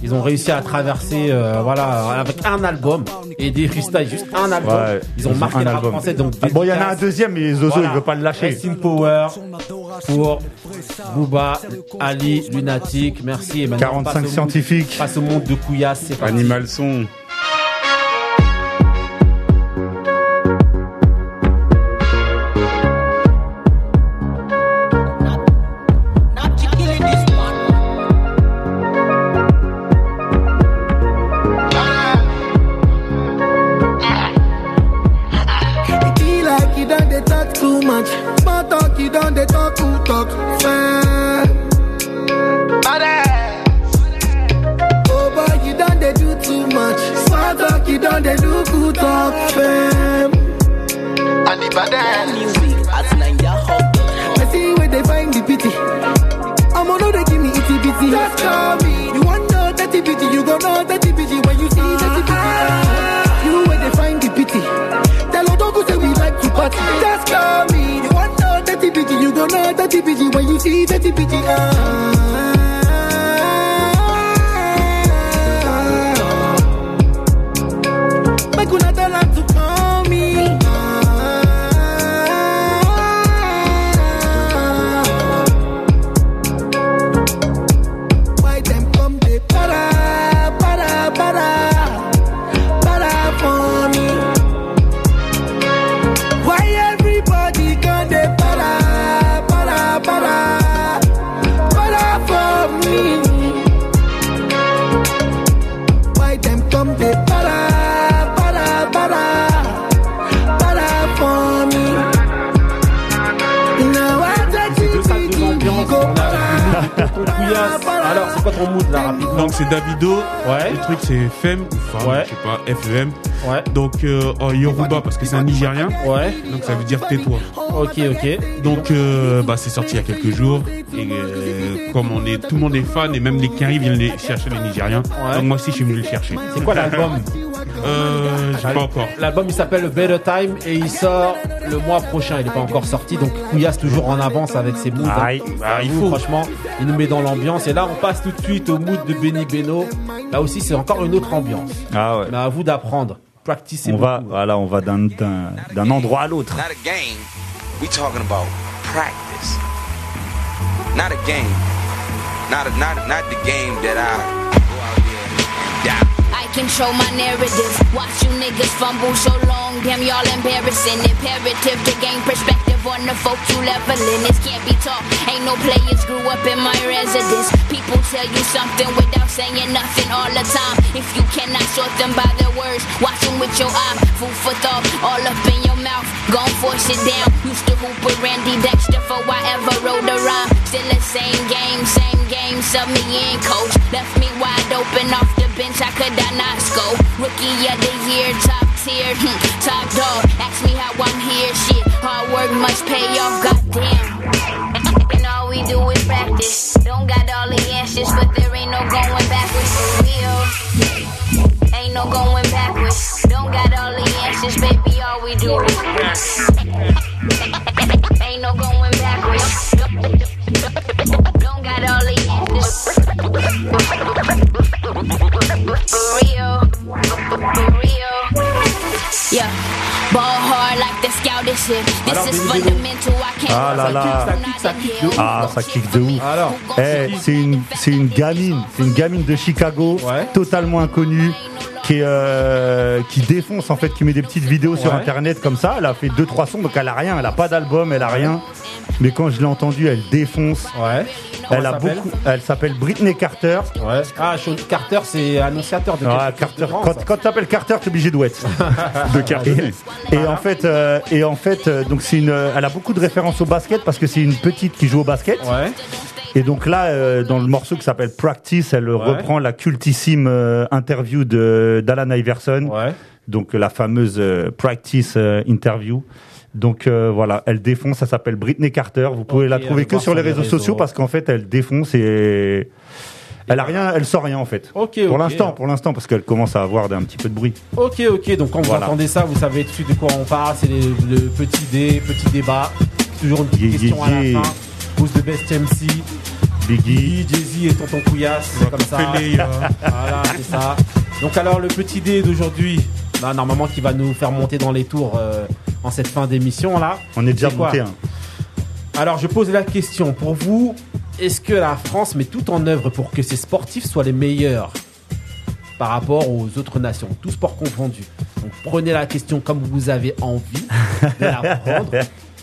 Ils ont réussi à traverser, euh, voilà, avec un album et des freestyles, juste un album. Ouais, ils ont marqué un le rap album. français. Donc Ah, bon, il y en a un deuxième, mais Zozo, Voilà. il veut pas le lâcher. In Power pour Booba, Ali, Lunatic. Merci. Et maintenant, 45 on passe au- scientifiques. Passe au monde de Couillasse. C'est parti. Animal son. Talk, you done they do good talk. Fam. And the bad I see where they find the pity. I'm on they give me itty bitty. Just call me. You want know that bitty, you gon' know that bitty when you see that bitty. You where they find the pity. Tell Odogu say we like to party. Just call me. You want know that bitty, you gon' know that bitty when you see that bitty. Ah. C'est Davido. Ouais. Le truc c'est Fem ou Femme, Ouais. je sais pas, FEM. Ouais. Donc euh, en Yoruba parce que c'est un Nigérien. Ouais. Donc ça veut dire tais-toi. Ok, ok. Donc euh, bah c'est sorti il y a quelques jours et euh, comme on est tout le monde est fan et même les Kari viennent les chercher les Nigériens. Ouais. Donc moi aussi je suis venu le chercher. C'est quoi l'album? Euh, pas encore. L'album il s'appelle Better Time et il sort le mois prochain. Il n'est pas encore sorti donc Couillasse toujours en avance avec ses moods. hein. Bah, il faut franchement, il nous met dans l'ambiance et là on passe tout de suite au mood de Benny Beno. Là aussi c'est encore une autre ambiance. Ah ouais. Mais à vous d'apprendre. Practice On va, voilà, on va d'un, d'un, d'un endroit à l'autre. Not a game. We talking about practice. Not a game. Not a, not not the game that I go out there and die. Control my narrative. Watch you niggas fumble so long, damn y'all embarrassing. Imperative to gain perspective on the folk you leveling. This can't be taught. Ain't no players grew up in my residence. People tell you something without saying nothing all the time. If you cannot sort them by their words, watch them with your eye. Food for thought, all up in your mouth. Gon' force it down. Used to hoop with Randy Dexter for I ever wrote a rhyme. Still the same game, same game. Sub me in, coach. Left me wide open off could I not score? Rookie of the year, top tier, hmm, top dog. Ask me how I'm here, shit. Hard work must pay off, goddamn. (laughs) And all we do is practice. Don't got all the answers, but there ain't no going backwards Alors, Ah là là. Ah, ça kick de ouf. Alors, Eh, c'est une, c'est une gamine, c'est une gamine de Chicago, totalement inconnue, qui, euh, qui défonce en fait, qui met des petites vidéos sur internet comme ça. Elle a fait deux trois sons, donc elle a rien, elle a pas d'album, elle a rien. Mais quand je l'ai entendue, elle défonce. Ouais. Elle a beaucoup. Elle s'appelle Britney Carter. Ouais. Ah, Sean Carter, c'est annonciateur de. Ah, Carter. de grand, Quand, quand t'appelles Carter, t'es obligé de wet. (laughs) de Carter. Et, et en fait, euh, et en fait, euh, donc c'est une. Elle a beaucoup de références au basket parce que c'est une petite qui joue au basket. Ouais. Et donc là, euh, dans le morceau qui s'appelle Practice, elle reprend la cultissime euh, interview de d'Alan Iverson. Donc la fameuse euh, Practice euh, interview. Donc euh, voilà, elle défonce, ça s'appelle Britney Carter. Vous pouvez la trouver que sur les réseaux, sociaux parce qu'en fait, elle défonce et elle a rien, elle sort rien en fait. Ok, Pour l'instant, pour l'instant, parce qu'elle commence à avoir un petit peu de bruit. Ok, ok, donc quand Voilà. vous entendez ça, vous savez tout de suite de quoi on parle. C'est le petit dé, petit débat. Toujours une petite Yeah, question yeah, à la fin. Who's the best MC Biggie. Jay-Z et Tonton Couillasse, c'est comme ça. Euh. Voilà, c'est ça. Donc alors le petit dé d'aujourd'hui, bah, normalement qui va nous faire monter dans les tours euh, en cette fin d'émission là. On est déjà monté. hein. Alors je pose la question pour vous, est-ce que la France met tout en œuvre pour que ses sportifs soient les meilleurs par rapport aux autres nations, tous sports confondus Donc prenez la question comme vous avez envie de la (laughs) prendre,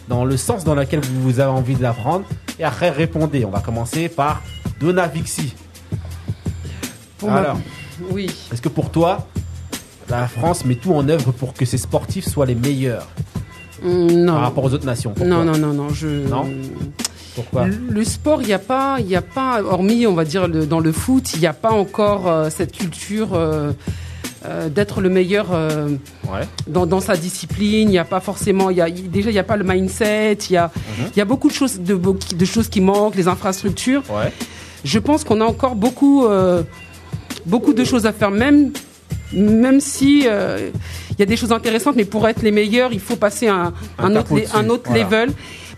dans le sens dans lequel vous avez envie de la prendre, et après répondez. On va commencer par Donna Vixi. Pour ma- Alors, Oui. est-ce que pour toi, la France met tout en œuvre pour que ses sportifs soient les meilleurs Mm, Non. par rapport aux autres nations Pourquoi Non, non, non, non. Je... Non Pourquoi Le- sport, il n'y a pas, il y a pas, hormis, on va dire, le- dans le foot, il n'y a pas encore euh, cette culture euh, euh, d'être le meilleur Ouais. dans, dans sa discipline. Il n'y a pas forcément, il y a, déjà, il n'y a pas le mindset. Il y a, Mhm. il y a beaucoup de choses, de, beau- de choses qui manquent, les infrastructures. Ouais. Je pense qu'on a encore beaucoup, beaucoup de choses à faire, même, même si euh, il y a des choses intéressantes, mais pour être les meilleurs, il faut passer un, Un autre, le- au-dessus, un autre voilà. level.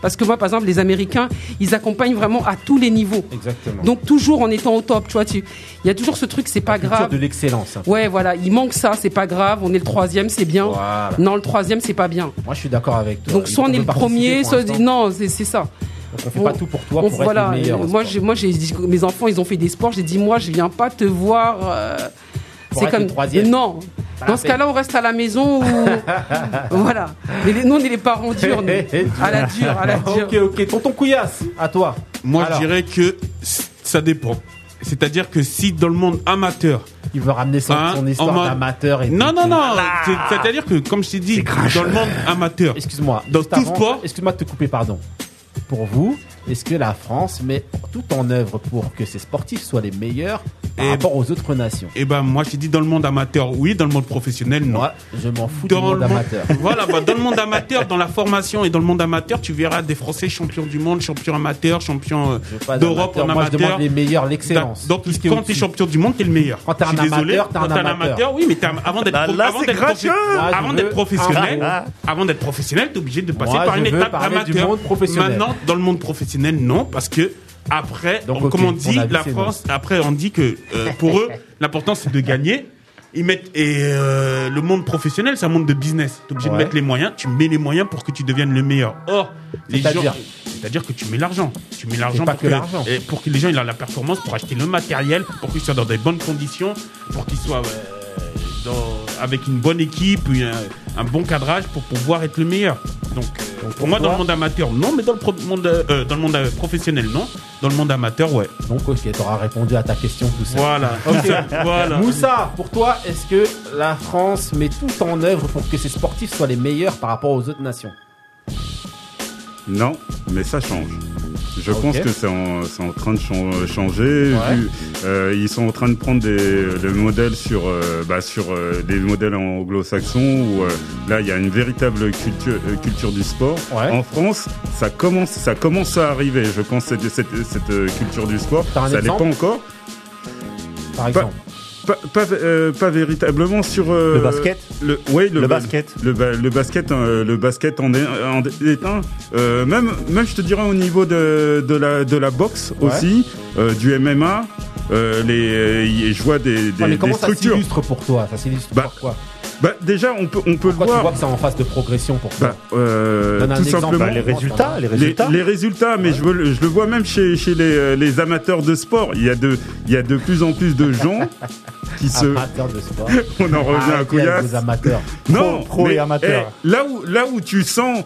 Parce que moi, par exemple, les Américains, ils accompagnent vraiment à tous les niveaux. Exactement. Donc toujours en étant au top, tu vois. Tu, il y a toujours ce truc, c'est pas Culture grave. de l'excellence. Ouais, voilà, il manque ça, c'est pas grave. On est le troisième, c'est bien. Voilà. Non, le troisième, c'est pas bien. Moi, je suis d'accord avec toi. Donc soit on est le premier, soit non, c'est ça. Donc on fait pas tout pour toi On- pour être voilà, le meilleur. euh, Moi, moi, mes enfants, ils ont fait des sports. J'ai dit, moi, je viens pas te voir. euh, c'est comme troisième. non. Dans ce cas-là, on reste à la maison. Ou... (laughs) voilà. Mais les- nous, on est les parents durs. (laughs) À la dure, à la dure. ok, ok. Tonton Couillasse, à toi. Moi, Alors. je dirais que ça dépend. C'est-à-dire que si dans le monde amateur. Il veut ramener son, Hein, son histoire d'amateur et Non, tout. non, non. Voilà. c'est- C'est-à-dire que, comme je t'ai dit, dans le monde amateur. Excuse-moi. Dans tout avant, sport. Excuse-moi de te couper, pardon. Pour vous, est-ce que la France met tout en œuvre pour que ses sportifs soient les meilleurs par Et- rapport aux autres nations Eh ben, moi, je dis dans le monde amateur, oui. Dans le monde professionnel, non. je m'en fous dans du monde le monde- amateur. (laughs) Voilà, bah, dans le monde (laughs) amateur, dans la formation et dans le monde amateur, tu verras des Français champions du monde, champions amateurs, champions euh, d'Europe en Moi, je amateur. demande les meilleurs, l'excellence. Donc, Tout ce qui est quand tu es champion du monde, tu es le meilleur. Quand t'es Je un amateur, quand t'es un amateur. amateur, oui, mais t'es un- avant d'être avant Moi, professionnel, avant d'être professionnel, t'es obligé de passer Moi, par une étape amateur. Maintenant, dans le monde professionnel, non, parce que après, Donc, on- comme on dit, la France, après on dit que euh, pour eux, (laughs) l'important c'est de gagner. Ils mettent et euh, le monde professionnel, c'est un monde de business. T'es obligé Ouais. de mettre les moyens. Tu mets les moyens pour que tu deviennes le meilleur. Or, les gens, C'est-à-dire que tu mets l'argent. Tu mets l'argent pour que l'argent. et pour que les gens aient la performance, pour acheter le matériel, pour qu'ils soient dans des bonnes conditions, pour qu'ils soient euh, dans- avec une bonne équipe, une- un, bon cadrage pour pouvoir être le meilleur. Donc, pour moi, dans le monde amateur, non, mais dans le pro- monde, euh, dans le monde euh, professionnel, non. Dans le monde amateur, ouais. Donc, ok, t'auras répondu à ta question tout seul. Voilà. (laughs) Voilà. Moussa, pour toi, est-ce que la France met tout en œuvre pour que ses sportifs soient les meilleurs par rapport aux autres nations? Non, mais ça change. Je pense que c'est en, train de chan- changer. Ouais. vu, euh, ils sont en train de prendre des, des modèles sur, euh, bah, sur euh, des modèles anglo-saxons où là il y a une véritable culture, culture du sport. Ouais. En France, ça commence, ça commence à arriver. Je pense cette, cette, cette culture du sport. Ça n'est pas encore. Par exemple Pas, pas, euh, pas véritablement sur euh, Le basket le, oui, le, Le ba- basket. le, le basket euh, le basket en est, en est un Euh, même même je te dirais au niveau de, de la de la boxe Ouais. aussi euh, du MMA euh, les je vois des, des, Ouais, mais des comment ça structures s'illustre pour toi? Ça s'illustre Bah, par quoi? Bah déjà on peut on peut Pourquoi le tu voir vois que c'est en phase de progression pour toi bah, euh, tout simplement Bah, les résultats, les les, résultats. les résultats, mais je, veux, le- je le vois même chez, chez les, euh, les amateurs de sport. Il y, a de, il y a de plus en plus de gens (laughs) qui se. Amateurs de sport. (laughs) On en revient à Arrêtez avec Couillasse. amateurs. Non, pro mais, et amateur. eh, là où là où tu sens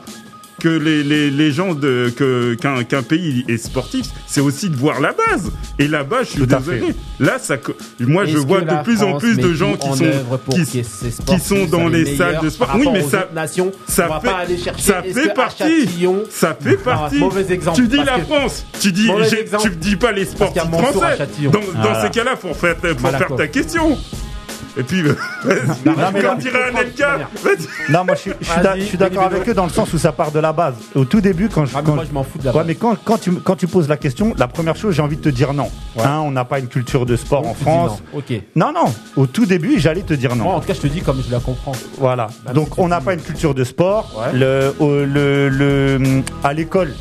que les, les, les gens de que qu'un qu'un pays est sportif, c'est aussi de voir la base. Et là-bas, je suis Tout à désolé. fait. Là, ça, moi, je vois de la plus en plus de gens qui sont qui, sont dans les les salles de sport. Oui, mais ça nations? ça On va fait pas aller chercher, ça fait partie. Ça fait partie. mauvais exemple, Tu dis la France. Tu dis exemple, tu dis pas les sportifs français. Dans, dans Voilà. ces cas-là, faut faire faut faire ta question. Et puis, (laughs) vas-y, Non, mais là- dirait vas-y. Non, moi je suis, je suis d'a- je suis d'accord avec eux dans le sens où ça part de la base. Au tout début, quand je. Ah, mais quand moi, je- m'en fous de la Ouais, base. mais quand, quand, tu, quand tu poses la question, la première chose, j'ai envie de te dire non. Ouais. Hein, on n'a pas une culture de sport en Tu dis France. non. Ok. Non, non. Au tout début, j'allais te dire non. Moi, en tout cas, je te dis comme je la comprends. Voilà. Même Donc on n'a pas une culture de sport. Ouais. Le, au- le, le, à l'école,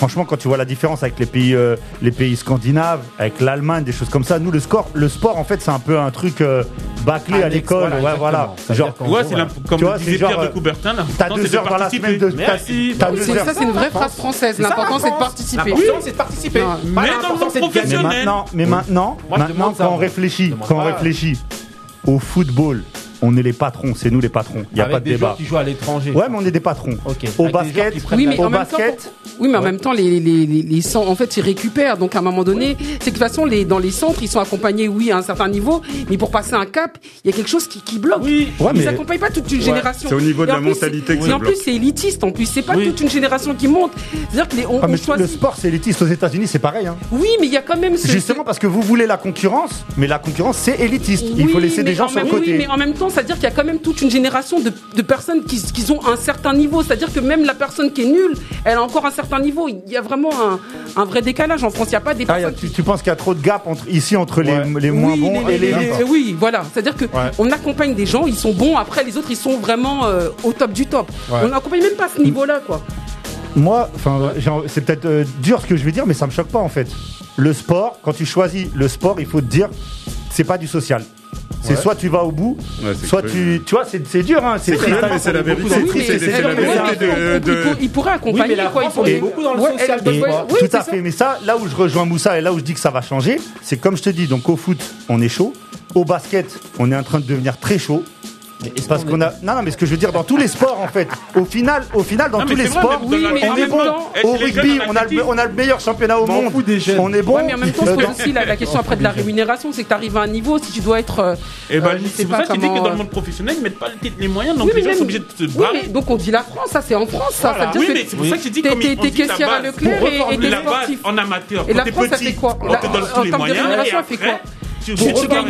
franchement, quand tu vois la différence avec euh, les pays, scandinaves, avec l'Allemagne, des choses comme ça, nous, le, score, le sport, en fait, c'est un peu un truc euh, bâclé à l'école. Ouais, voilà. Tu vois, c'est comme tu disait Pierre de Coubertin, c'est. De, ça, c'est une vraie phrase française. L'important, c'est de participer. L'important, c'est de participer. Mais dans. Mais maintenant, maintenant quand on réfléchit, quand on réfléchit au football, on est les patrons, c'est nous les patrons. Il n'y a pas de des débat. Qui jouent à l'étranger. Ouais, mais on est des patrons. Okay. Au basket, oui, mais au en basket. Oui, mais en même temps, les, les, les, les sans, en fait, ils récupèrent. Donc, à un moment donné, c'est que de toute façon, les, dans les centres, ils sont accompagnés, oui, à un certain niveau, mais pour passer un cap, il y a quelque chose qui, bloque. Ah oui. Ouais, ils n'accompagnent pas toute une génération. C'est au niveau de la mentalité que ça Et en plus, c'est élitiste. En plus, c'est pas toute une génération qui monte. C'est-à-dire que les, ah, mais. Le sport, c'est élitiste. Aux États-Unis, c'est pareil. Hein. Oui, mais il y a quand même. Justement, parce que vous voulez la concurrence, mais la concurrence, c'est élitiste. il faut laisser des gens sur le côté. mais en même temps, c'est à dire qu'il y a quand même toute une génération de, de personnes qui, qui, ont un certain niveau. C'est-à-dire que même la personne qui est nulle, elle a encore un certain niveau. Il y a vraiment un, un vrai décalage en France. Il n'y a pas des ah, tu, penses qu'il y a trop de gap entre, ici entre les, les moins bons les, et les, Oui, voilà. C'est-à-dire qu'on accompagne des gens, ils sont bons. Après, les autres, ils sont vraiment euh, au top du top. On n'accompagne même pas ce niveau-là, quoi. Moi, enfin, c'est peut-être euh, dur ce que je vais dire, mais ça ne me choque pas en fait. Le sport, quand tu choisis le sport, il faut te dire, c'est pas du social. C'est soit tu vas au bout, soit tu. Tu vois, c'est dur, hein. C'est C'est la vérité. Il pourrait accompagner, quoi. Il pourrait beaucoup dans le social. Tout à fait. Mais ça, là où je rejoins Moussa et là où je dis que ça va changer, c'est comme je te dis, donc au foot, on est chaud. Au basket, on est en train de devenir très chaud. Parce qu'on a. Non, non, mais ce que je veux dire, dans tous les sports, en fait, au final, dans tous les sports, on est bon. Au rugby, on a, le, meilleur championnat au monde. On est bon. Ouais, mais en même temps, se euh, aussi la, question (laughs) après de la rémunération, c'est que tu arrives à un niveau, si tu dois être. euh, Et ben, euh, c'est pour ça qu'il dit comment, que dans le monde euh, professionnel, ils mettent pas les- moyens, donc Oui, les gens sont obligés de se oui, donc on dit la France, ça c'est en France, ça. Mais c'est pour ça que j'ai dit t'es- comme à Leclerc et- t'es la en amateur. Et la France, ça fait quoi en termes de rémunération, elle fait quoi tu, bah,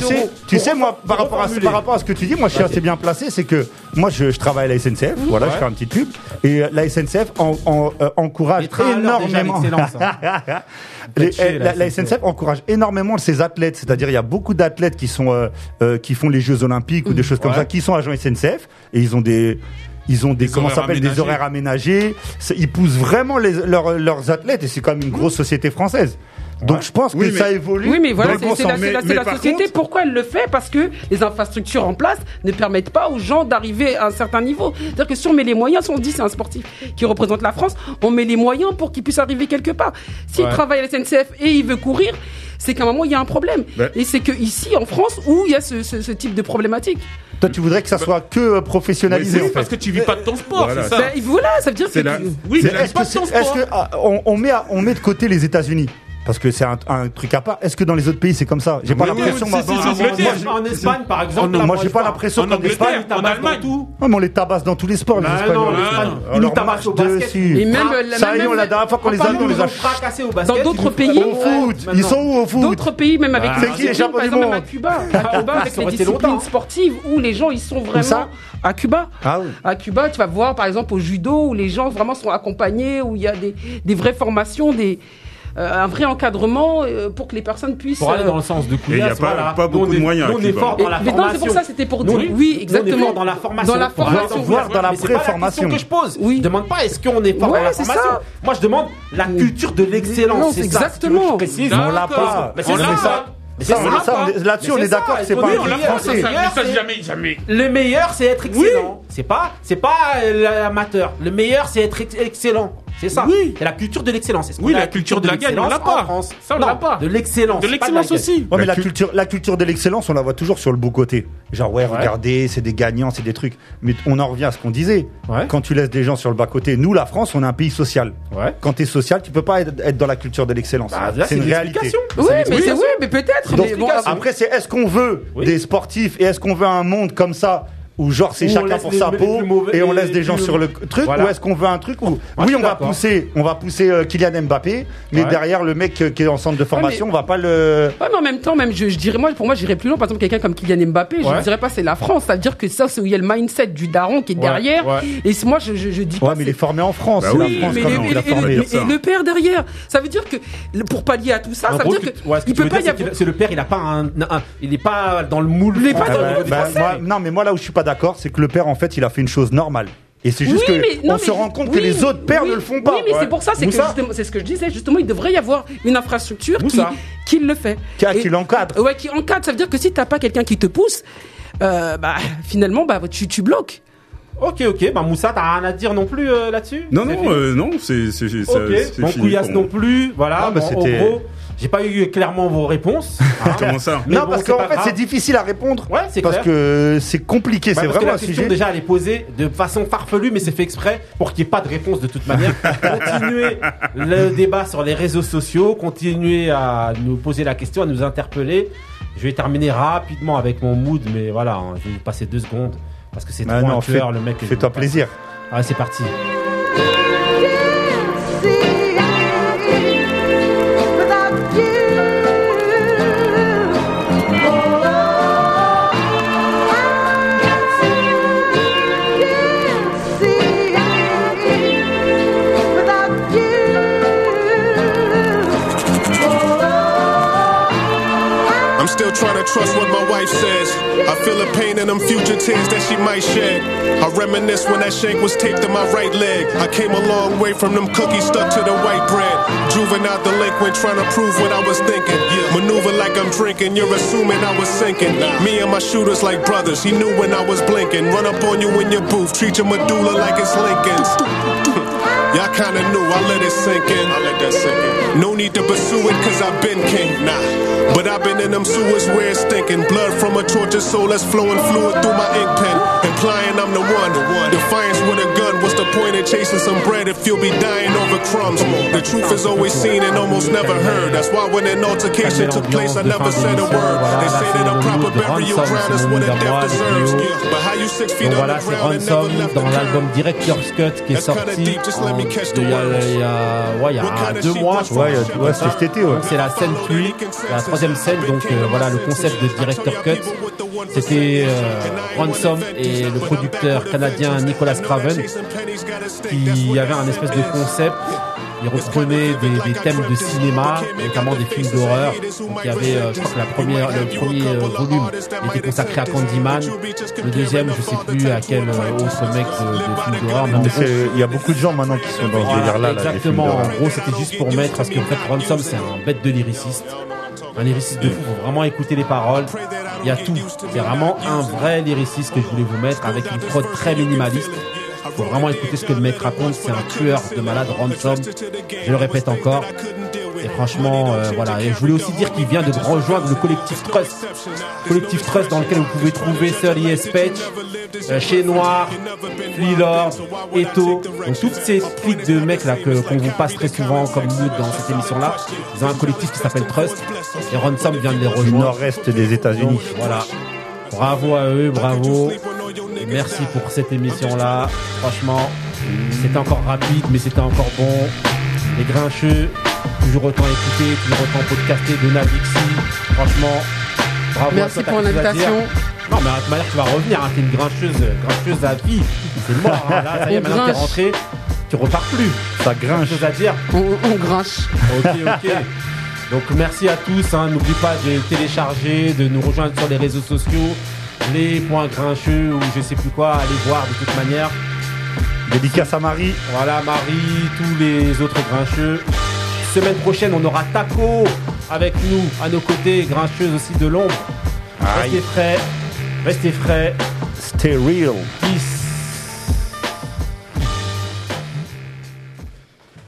sais, tu sais, moi, par rapport, à, ce que tu dis, moi, je suis assez bien placé. C'est que moi, je, travaille à la SNCF. Voilà, je fais un petit pub. Et euh, la SNCF euh, encourage énormément. (laughs) La, SNCF encourage énormément ses athlètes. C'est-à-dire, il y a beaucoup d'athlètes qui sont euh, euh qui font les Jeux Olympiques ou des choses comme ça, qui sont agents SNCF et ils ont des ils ont des, des comment s'appelle des horaires aménagés. Ils poussent vraiment leurs, leurs athlètes et c'est quand même une grosse société française. Donc je pense que ça évolue. Oui, mais voilà, c'est la, mais, la, société. Pourquoi elle le fait? Parce que les infrastructures en place ne permettent pas aux gens d'arriver à un certain niveau. C'est-à-dire que si on met les moyens, si on dit c'est un sportif qui représente la France, on met les moyens pour qu'il puisse arriver quelque part. S'il travaille à la SNCF et il veut courir, c'est qu'à un moment, il y a un problème. Et c'est qu'ici, en France, où il y a ce, type de problématique. Toi, tu voudrais que ça bah- soit que euh, professionnalisé. Oui, parce que tu vis pas de ton sport, voilà. c'est ça. Ben, voilà, ça veut dire que. La... Tu... Oui, est-ce est est que, est que ah, met de côté les États-Unis? Parce que c'est un, un, truc à part. Est-ce que dans les autres pays c'est comme ça J'ai pas l'impression. en Espagne par exemple. moi j'ai pas l'impression qu'en Espagne, en Allemagne, tout. Ah, mais on les tabasse dans tous les sports. Ils nous tabassent au basket. Et même ça y est, la dernière fois qu'on les a, on les a fracassés au basket. Dans d'autres pays, au foot. Ils sont où au foot D'autres pays, même avec. Ah. C'est qui les Japonais Même à Cuba, (laughs) à Cuba avec les disciplines sportives où les gens ils sont vraiment à Cuba. Ah à Cuba, tu vas voir par exemple au judo où les gens vraiment sont accompagnés, où il y a des vraies formations, des un vrai encadrement pour que les personnes puissent. Pour aller dans le sens de Kounias. Il n'y a pas, beaucoup de moyens. Nous, on est fort dans la formation. Mais non, c'est pour ça, c'était pour dire. Oui, exactement. dans la formation. Dans la formation. Voir dans la formation que je pose. Je ne demande pas est-ce qu'on est fort dans la formation. Moi, je demande la culture de l'excellence. C'est exactement. On l'a pas. On l'a pas. Là-dessus, on est d'accord, c'est pas un français. jamais, jamais. Le meilleur, c'est être excellent. C'est pas, c'est pas l'amateur. Le meilleur, c'est être excellent. C'est. Oui. La culture de l'excellence. Oui, la, la culture, de, la gagne, on l'a pas. En France. Ça, on l'a pas. De l'excellence. De l'excellence aussi. Mais la, culture, de l'excellence, on la voit toujours sur le beau côté. Genre, ouais, regardez, c'est des gagnants, c'est des trucs. Mais on en revient à ce qu'on disait. Quand tu laisses des gens sur le bas côté, nous, la France, on est un pays social. Ouais. Quand es social, tu ne peux pas être, dans la culture de l'excellence. Bah, c'est une, une réalité. Oui, mais, peut-être. Après, c'est est-ce qu'on veut des sportifs et est-ce qu'on veut un monde comme ça où genre c'est chacun pour sa peau et on laisse des gens sur le truc Voilà. ou est-ce qu'on veut un truc où Moi, oui on va pousser on va pousser euh, Kylian Mbappé mais Ouais. derrière le mec euh, qui est en centre de formation mais- on va pas le Ouais, mais en même temps, même je, je dirais moi, pour moi, j'irais plus loin. Par exemple, quelqu'un comme Kylian Mbappé, je Ouais. dirais pas c'est la France. Ça veut dire que ça, c'est où il y a le mindset du daron qui est Ouais, derrière. ouais. Et moi, je, je, je dis ouais pas. mais il est formé en France Bah c'est oui, la France mais quand et, le- formé et- et le père derrière, ça veut dire que pour pallier à tout ça, En ça veut gros, dire que ouais, il peut pas y c'est avoir. qu'il- C'est le père, il a pas il est pas dans le moule. Non mais moi là où je suis pas d'accord c'est que le père en fait il a fait une chose normale Et c'est juste Oui, que mais- non, on se rend compte que les autres pères oui, ne le font pas. Oui, mais Ouais. c'est pour ça, c'est que Moussa justement- c'est ce que je disais. Justement, il devrait y avoir une infrastructure qui, le fait. Qui- Et- qui l'encadre. Ouais, qui encadre. Ça veut dire que si t'as pas quelqu'un qui te pousse, euh, bah finalement, bah tu, tu bloques. Ok, ok. Bah Moussa, t'as rien à dire non plus euh, là-dessus Non, C'est non, euh, non, c'est c'est c'est- Ok. c'est Bon, fini Couillasse non plus. Voilà. Ah, bah, Bon, en c'était- gros, j'ai pas eu clairement vos réponses. (laughs) hein. Comment ça Mais non, bon, parce qu'en fait, c'est difficile à répondre. Ouais, c'est Parce clair. que c'est compliqué, Ouais, c'est parce que vraiment la un question sujet. déjà elle est posée de façon farfelue mais c'est fait exprès pour qu'il n'y ait pas de réponse de toute manière. continuez le (laughs) débat sur les réseaux sociaux, continuez à nous poser la question, à nous interpeller. Je vais terminer rapidement avec mon mood mais voilà, hein, je vais vous passer deux secondes parce que c'est Ah trop non, un tueur fais- le mec. fais-toi plaisir. Allez c'est parti. Trust what my wife says. I feel the pain in them future tears that she might shed. I reminisce when that shank was taped to my right leg. I came a long way from them cookies stuck to the white bread. Juvenile delinquent trying to prove what I was thinking. Maneuver like I'm drinking, you're assuming I was sinking. Me and my shooters like brothers, he knew when I was blinking. Run up on you in your booth, treat your medulla like it's Lincoln's. (laughs) Y'all kinda knew, I let it sink in. I let that sink in. No need to pursue it, cause I've been king. Nah. But I've been in them sewers where it's stinking. Blood from a tortured soul that's flowing fluid through my ink pen. Implying I'm the one. Defiance with a gun. What's the point in chasing some bread if you'll be dying over crumbs? The truth is always seen and almost never heard. That's why when an altercation took place, I never said a word. They say that a proper burial ground is what a death deserves. Yeah. But how you six feet Donc voilà, c'est underground and never left the dans l'album Director's Cut qui est sorti en- il y a, il y a- ouais, il y a deux mois. cet été, ouais. C'est la scène pluie, la troisième scène. Donc euh, voilà, le concept de Director Cut, c'était euh, Ransom et le producteur canadien Nicolas Craven qui avait un espèce de concept. Il reprenait des, des thèmes de cinéma, notamment des films d'horreur. Donc il y avait, euh, je crois que la première, le premier euh, volume était consacré à Candyman. Le deuxième, je sais plus à quel euh, autre mec de, de film d'horreur. en Il y a beaucoup de gens maintenant qui sont dans ce délire-là. là, films exactement. En gros, c'était juste pour mettre, parce qu'en fait, Ransom, c'est un bête de lyriciste. Un lyriciste de fou. Faut vraiment écouter les paroles. Il y a tout. C'est vraiment un vrai lyriciste que je voulais vous mettre avec une prod très minimaliste. Faut vraiment écouter ce que le mec raconte. C'est un tueur de malade, Ransom. Je le répète encore. Et franchement, euh, voilà. Et je voulais aussi dire qu'il vient de rejoindre le collectif Trust. Collectif Trust dans lequel vous pouvez trouver Sir E.S. Page, euh, Chez Noir, Flea Lord, Eto. Donc toutes ces cliques de mecs là que qu'on vous passe très souvent comme nous dans cette émission là. Ils ont un collectif qui s'appelle Trust. Et Ransom vient de les Du rejoindre. nord-est des États-Unis. Voilà. Bravo à eux, bravo. Merci pour cette émission-là. Franchement, c'était encore rapide, mais c'était encore bon. Les grincheux, toujours autant écoutés, toujours autant podcastés de Navixi. Franchement, bravo à Merci toi, t'as pour quelque chose à l'invitation. dire. Non, mais de toute manière, tu vas revenir. Hein. T'es une grincheuse, grincheuse à vie. C'est mort. Hein. Là, ça y est, On maintenant t'es rentré. Tu repars plus. Ça grinche. Chose à dire. On, on grinche. Ok, ok. Donc merci à tous. hein. N'oublie pas de télécharger, de nous rejoindre sur les réseaux sociaux, les points grincheux ou je sais plus quoi. Allez voir de toute manière. Dédicace à Marie. Voilà Marie, tous les autres grincheux. Semaine prochaine, on aura Taco avec nous à nos côtés, grincheuse aussi de l'ombre. Restez frais, restez frais. Stay real. Peace.